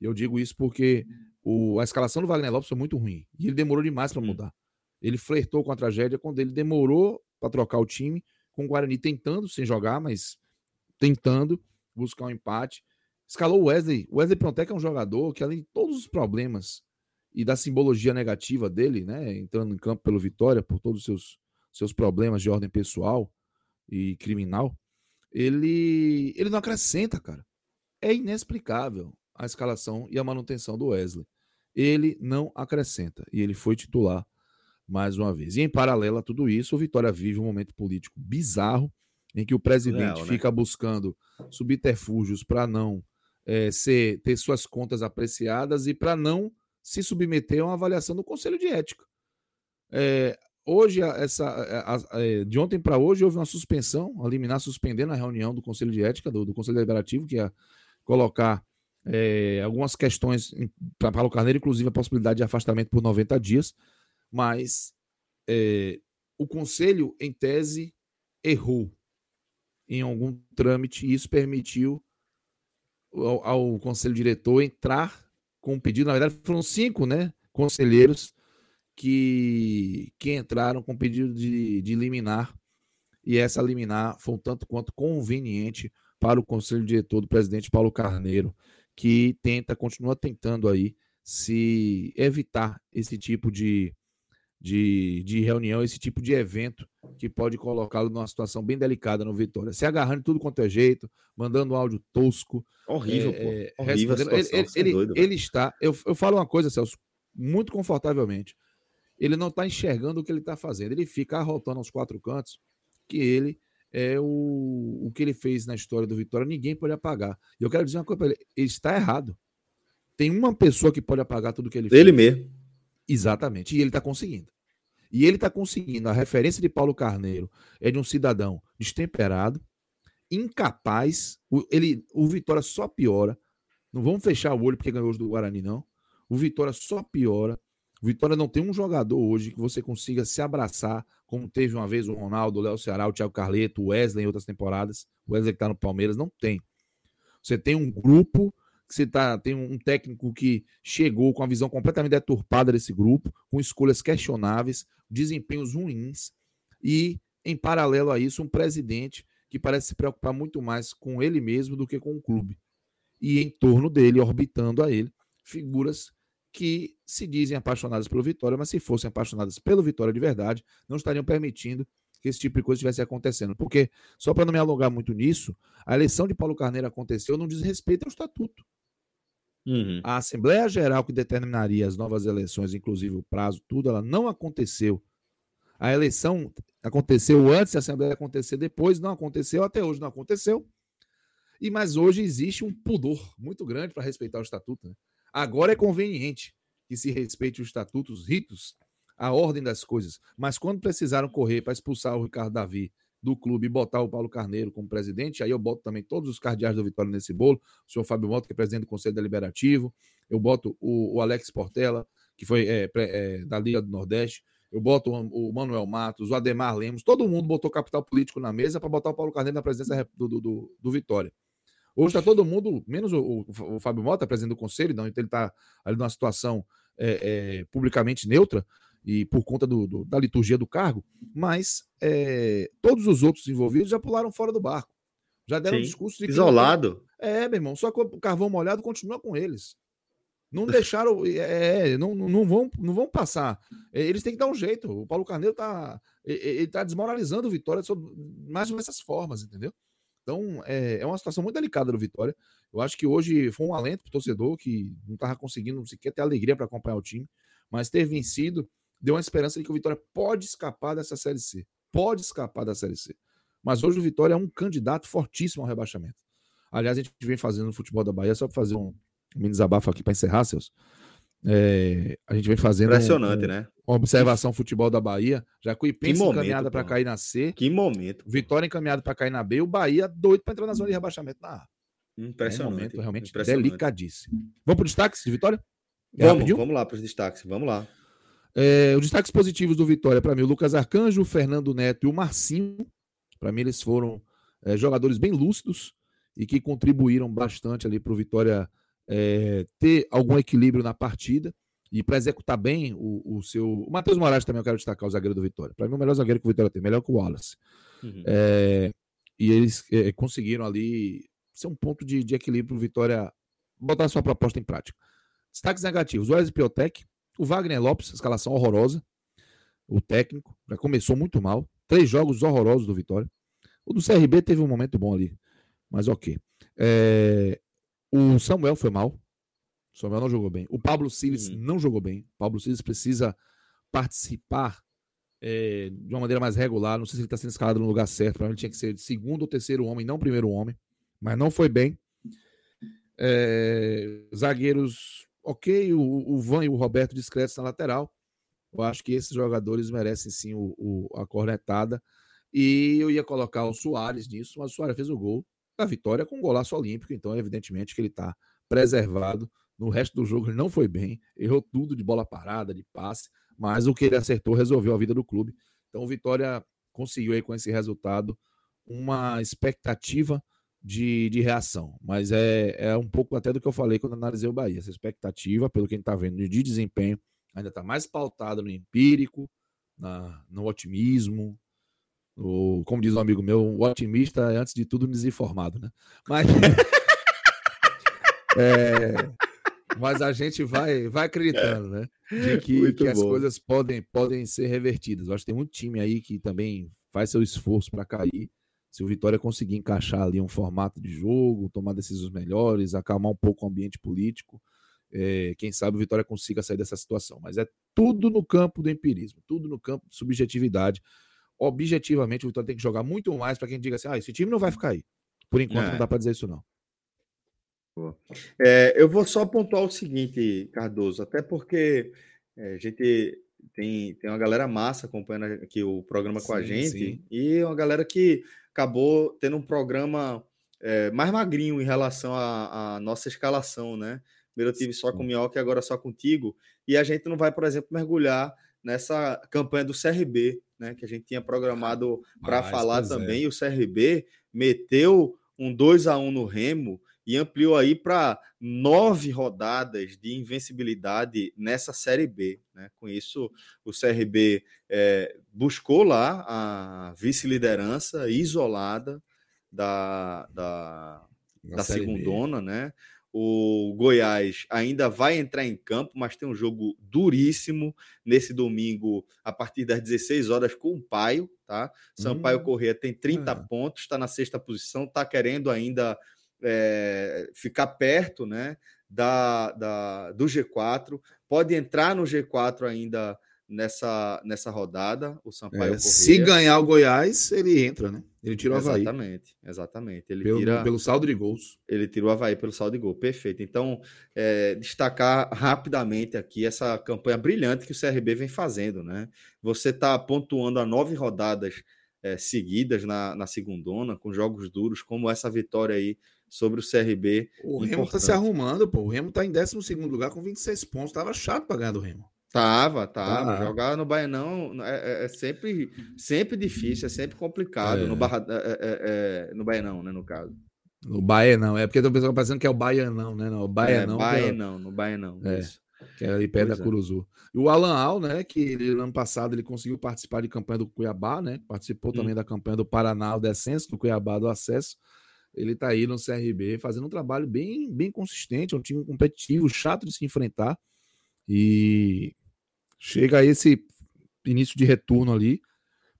Eu digo isso porque o, a escalação do Wagner Lopes foi muito ruim e ele demorou demais para mudar. Ele flertou com a tragédia quando ele demorou para trocar o time, com o Guarani tentando sem jogar, mas tentando buscar um empate. Escalou o Wesley. O Wesley Prontec é um jogador que, além de todos os problemas e da simbologia negativa dele, né, entrando em campo pelo Vitória, por todos os seus, seus problemas de ordem pessoal e criminal, ele, ele não acrescenta, cara. É inexplicável a escalação e a manutenção do Wesley. Ele não acrescenta. E ele foi titular mais uma vez. E em paralelo a tudo isso, o Vitória vive um momento político bizarro em que o presidente Real, né? fica buscando subterfúgios para não é, ser, ter suas contas apreciadas e para não se submeter a uma avaliação do Conselho de Ética. É, hoje, essa, a, a, é, de ontem para hoje, houve uma suspensão, a liminar suspendendo a reunião do Conselho de Ética, do, do Conselho Deliberativo, que ia colocar é, algumas questões para Paulo Carneiro, inclusive a possibilidade de afastamento por 90 dias, mas é, o Conselho, em tese, errou em algum trâmite e isso permitiu ao, ao conselho diretor entrar com um pedido. Na verdade, foram cinco né, conselheiros que, que entraram com pedido de, de liminar e essa liminar foi um tanto quanto conveniente para o conselho diretor do presidente Paulo Carneiro, que tenta, continua tentando aí se evitar esse tipo de, de, de reunião, esse tipo de evento que pode colocá-lo numa situação bem delicada no Vitória. Se agarrando tudo quanto é jeito, mandando um áudio tosco. Horrível, é, pô. É, Horrível ele, ele, é ele, doido, ele está. Eu, eu falo uma coisa, Celso, muito confortavelmente. Ele não está enxergando o que ele está fazendo. Ele fica arrotando aos quatro cantos que ele é o, o que ele fez na história do Vitória, ninguém pode apagar. E eu quero dizer uma coisa para ele: ele está errado. Tem uma pessoa que pode apagar tudo que ele fez. Ele mesmo. Exatamente. E ele está conseguindo. E ele está conseguindo. A referência de Paulo Carneiro é de um cidadão destemperado, incapaz. O, ele, o Vitória só piora. Não vamos fechar o olho porque ganhou hoje do Guarani, não. O Vitória só piora. O Vitória não tem um jogador hoje que você consiga se abraçar, como teve uma vez o Ronaldo, o Léo Ceará, o Thiago Carleto, o Wesley em outras temporadas. O Wesley que está no Palmeiras, não tem. Você tem um grupo você tá, tem um técnico que chegou com a visão completamente deturpada desse grupo, com escolhas questionáveis, desempenhos ruins, e, em paralelo a isso, um presidente que parece se preocupar muito mais com ele mesmo do que com o clube. E em torno dele, orbitando a ele, figuras que se dizem apaixonadas pelo Vitória, mas se fossem apaixonadas pelo Vitória de verdade, não estariam permitindo que esse tipo de coisa estivesse acontecendo. Porque, só para não me alongar muito nisso, a eleição de Paulo Carneiro aconteceu não diz respeito ao estatuto. Uhum. A Assembleia Geral que determinaria as novas eleições, inclusive o prazo, tudo, ela não aconteceu. A eleição aconteceu antes, a Assembleia acontecer depois, não aconteceu, até hoje não aconteceu. E mas hoje existe um pudor muito grande para respeitar o estatuto. Né? Agora é conveniente que se respeite o estatuto, os ritos, a ordem das coisas. Mas quando precisaram correr para expulsar o Ricardo Davi do clube e botar o Paulo Carneiro como presidente, aí eu boto também todos os cardeais do Vitória nesse bolo, o senhor Fábio Mota, que é presidente do Conselho Deliberativo, eu boto o, o Alex Portela, que foi é, é, da Liga do Nordeste, eu boto o, o, Manuel Matos, o Ademar Lemos, todo mundo botou capital político na mesa para botar o Paulo Carneiro na presidência do, do, do, do Vitória. Hoje está todo mundo, menos o, o, o Fábio Mota, presidente do Conselho, então ele está ali numa situação é, é, publicamente neutra, e por conta do, do, da liturgia do cargo, mas é, todos os outros envolvidos já pularam fora do barco. Já deram Sim, discurso de isolado. Que... É, meu irmão, só que o carvão molhado continua com eles. Não deixaram. É, não, não, vão, não vão passar. Eles têm que dar um jeito. O Paulo Carneiro tá. Ele tá desmoralizando o Vitória mais ou menos essas formas, entendeu? Então, é, é uma situação muito delicada do Vitória. Eu acho que hoje foi um alento para o torcedor que não estava conseguindo sequer ter alegria para acompanhar o time, mas ter vencido deu uma esperança de que o Vitória pode escapar dessa Série C. Pode escapar da Série C. Mas hoje o Vitória é um candidato fortíssimo ao rebaixamento. Aliás, a gente vem fazendo no futebol da Bahia, só para fazer um, mini desabafo aqui para encerrar, seus. É, a gente vem fazendo. Impressionante, um, né? Uma observação futebol da Bahia. Jacuipense encaminhada para cair na C. Que momento. Vitória encaminhada para cair na B. O Bahia doido para entrar na zona de rebaixamento na A. Impressionante. É um momento realmente impressionante. delicadíssimo. Vamos para o destaque de Vitória? vamos, vamos lá para os destaques. Vamos lá. É, os destaques positivos do Vitória, para mim, o Lucas Arcanjo, o Fernando Neto e o Marcinho. Para mim, eles foram é, jogadores bem lúcidos e que contribuíram bastante ali para o Vitória é, ter algum equilíbrio na partida e para executar bem o, o, seu. O Matheus Moraes também eu quero destacar, o zagueiro do Vitória. Para mim, o melhor zagueiro que o Vitória tem, melhor que o Wallace. Uhum. É, e eles é, conseguiram ali ser um ponto de, de equilíbrio para o Vitória botar sua proposta em prática. Destaques negativos: o Wesley Piotec, o Wagner Lopes, escalação horrorosa. O técnico já começou muito mal. Três jogos horrorosos do Vitória. O do CRB teve um momento bom ali, mas ok. É... O Samuel foi mal. O Samuel não jogou bem. O Pablo Siles uhum. não jogou bem. O Pablo Siles precisa participar é, de uma maneira mais regular. Não sei se ele está sendo escalado no lugar certo. Para mim, ele tinha que ser segundo ou terceiro homem, não primeiro homem. Mas não foi bem. É... Zagueiros ok, o, o Van e o Roberto discretos na lateral. Eu acho que esses jogadores merecem sim o, o, a cornetada. E eu ia colocar o Soares nisso, mas o Soares fez o gol da vitória com um golaço olímpico, então evidentemente que ele está preservado. No resto do jogo ele não foi bem, errou tudo de bola parada, de passe, mas o que ele acertou resolveu a vida do clube. Então o Vitória conseguiu aí com esse resultado uma expectativa de, de reação. Mas é, é um pouco até do que eu falei quando analisei o Bahia. Essa expectativa, pelo que a gente está vendo de desempenho, ainda está mais pautada no empírico, na, no otimismo. No, como diz um amigo meu, o otimista é antes de tudo desinformado, né? Mas, é, mas a gente vai, vai acreditando, né? De que, que as coisas podem, podem ser revertidas. Eu acho que tem muito time aí que também faz seu esforço para cair se o Vitória conseguir encaixar ali um formato de jogo, tomar decisões melhores, acalmar um pouco o ambiente político, é, quem sabe o Vitória consiga sair dessa situação. Mas é tudo no campo do empirismo, tudo no campo de subjetividade. Objetivamente, o Vitória tem que jogar muito mais para quem diga assim: ah, esse time não vai ficar aí. Por enquanto, é. não dá para dizer isso, não. É, eu vou só pontuar o seguinte, Cardoso, até porque é, a gente tem, tem uma galera massa acompanhando aqui o programa sim, com a gente sim. e uma galera que acabou tendo um programa é, mais magrinho em relação à, nossa escalação, né? Primeiro eu tive só com o Minhoca e agora só contigo. E a gente não vai, por exemplo, mergulhar nessa campanha do CRB, né? Que a gente tinha programado para falar é. também. É. E o CRB meteu um 2 a 1 no Remo e ampliou aí para nove rodadas de invencibilidade nessa Série B. Né? Com isso, o CRB é, buscou lá a vice-liderança isolada da, da, da segundona, né? O Goiás ainda vai entrar em campo, mas tem um jogo duríssimo nesse domingo, a partir das 16 horas, com o Paio, tá? Sampaio hum. Corrêa tem 30 ah. pontos, está na sexta posição, está querendo ainda é, ficar perto né, da, da, do G4, pode entrar no G4 ainda nessa, nessa rodada, o Sampaio é, Se ganhar o Goiás, ele entra, né? Ele tira o Havaí. Exatamente, exatamente. Ele pelo, tira, pelo saldo de gols. Ele tira o Havaí pelo saldo de gol, perfeito. Então, é, destacar rapidamente aqui essa campanha brilhante que o CRB vem fazendo, né? Você está pontuando a nove rodadas é, seguidas na, na segundona, com jogos duros, como essa vitória aí sobre o CRB. O Remo está se arrumando, pô. O Remo está em 12 lugar com 26 pontos. Tava chato para ganhar do Remo. Tava, tava. Tá. Jogar no Baianão é, é, é, sempre, sempre difícil, é sempre complicado. É. No, Barra, é, é, é no Baianão, né, no caso. No Baianão, é porque o pessoal pensando que é o Baianão, né? Não, o Baianão. É, Baianão, no Baianão. É, isso. que é ali perto pois da Curuzu. E o Alan Al, né, que ele, ano passado ele conseguiu participar de campanha do Cuiabá, né? Participou hum. também da campanha do Paraná, o descenso, do Cuiabá, do acesso ele tá aí no CRB fazendo um trabalho bem, bem consistente, é um time competitivo, chato de se enfrentar. E chega a esse início de retorno ali,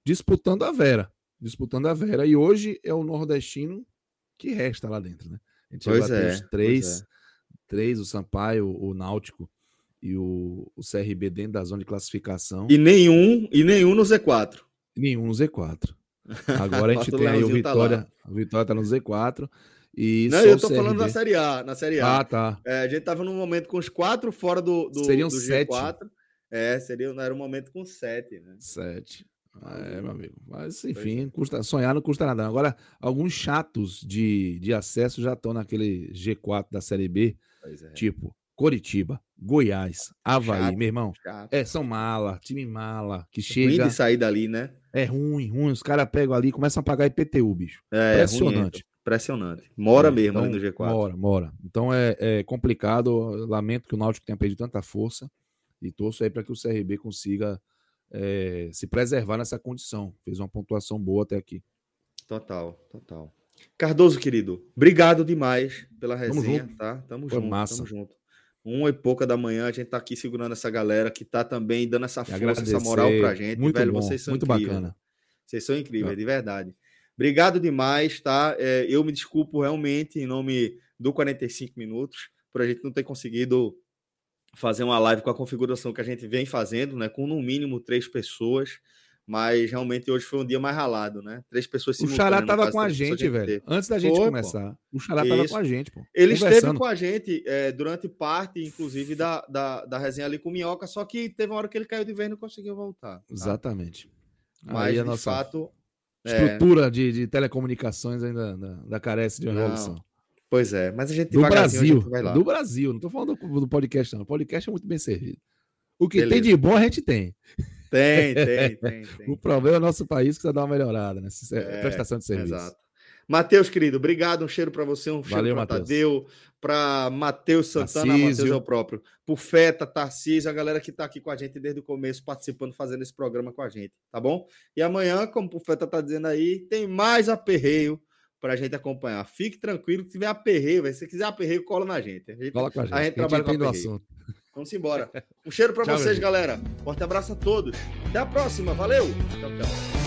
disputando a Vera. Disputando a Vera. E hoje é o nordestino que resta lá dentro, né? A gente Pois é, os três, é. três, o Sampaio, o Náutico e o, o CRB dentro da zona de classificação. E nenhum, e nenhum no Z4. Nenhum no Z4. Agora a gente tem aí o tá Vitória. lá. o Vitória tá no Z4. E Não, eu tô falando CRB. da Série A, na Série A. Ah, tá. É, a gente tava num momento com os quatro fora do, do, Seriam do sete. G4. É, seria, não era um momento com sete, né? Sete. É, meu amigo. Mas, enfim, custa, sonhar não custa nada. Agora, alguns chatos de, de acesso já estão naquele G4 da Série B, é. tipo Coritiba, Goiás, Havaí, Chato. meu irmão. Chato. É, são mala, time mala, que Ruim chega. de sair dali, né? É ruim, ruim. Os caras pegam ali e começam a pagar IPTU, bicho. É, Impressionante. ruim, impressionante. Mora É, mesmo ali então, no G4. Mora, mora. Então é, é complicado. Lamento que o Náutico tenha perdido tanta força e torço aí para que o CRB consiga é, se preservar nessa condição. Fez uma pontuação boa até aqui. Total, total. Cardoso, querido, obrigado demais pela Tamo resenha, junto. tá? Tamo Foi junto, massa. tamo junto. Uma e pouca da manhã, a gente tá aqui segurando essa galera que tá também dando essa força, essa agradecer. moral pra gente. Muito velho, bom, vocês são muito incríveis. bacana. Vocês são incríveis, Tá. de verdade. Obrigado demais, tá? É, eu me desculpo realmente em nome do 45 minutos por a gente não ter conseguido fazer uma live com a configuração que a gente vem fazendo, né? Com no mínimo três pessoas. Mas realmente hoje foi um dia mais ralado, né? Três pessoas O Xará tava caso, com a gente, velho. teve. Antes da gente Foi, pô. começar. O Xará tava Isso. com a gente, pô. Ele esteve com a gente é, durante parte, inclusive, da, da, da resenha ali com o Minhoca, só que teve uma hora que ele caiu de vez e não conseguiu voltar. tá? Exatamente. Mas, Aí a de nossa fato, é, estrutura de, de telecomunicações ainda, ainda, ainda carece de uma Não, evolução. Pois é. Mas a gente Do Brasil. gente vai lá. Do Brasil. Não tô falando do, do podcast, não. O podcast é muito bem servido. O que Beleza. tem de bom a gente tem. Tem, tem, tem, tem. O problema é o nosso país que precisa dar uma melhorada nessa É, prestação de serviço. Exato. Matheus, querido, obrigado. Um cheiro para você, um cheiro para. Tadeu, para Matheus Santana. Matheus é o próprio, pro Feta, Tarcísio, a galera que tá aqui com a gente desde o começo, participando, fazendo esse programa com a gente, tá bom? E amanhã, como o Feta tá dizendo aí, tem mais aperreio pra gente acompanhar. Fique tranquilo, que tiver aperreio, se quiser aperreio, cola na gente. A gente, Fala com a gente. a gente a trabalha com assunto. Vamos embora. Um cheiro para vocês, galera. Forte abraço a todos. Até a próxima. Valeu. Tchau, tchau.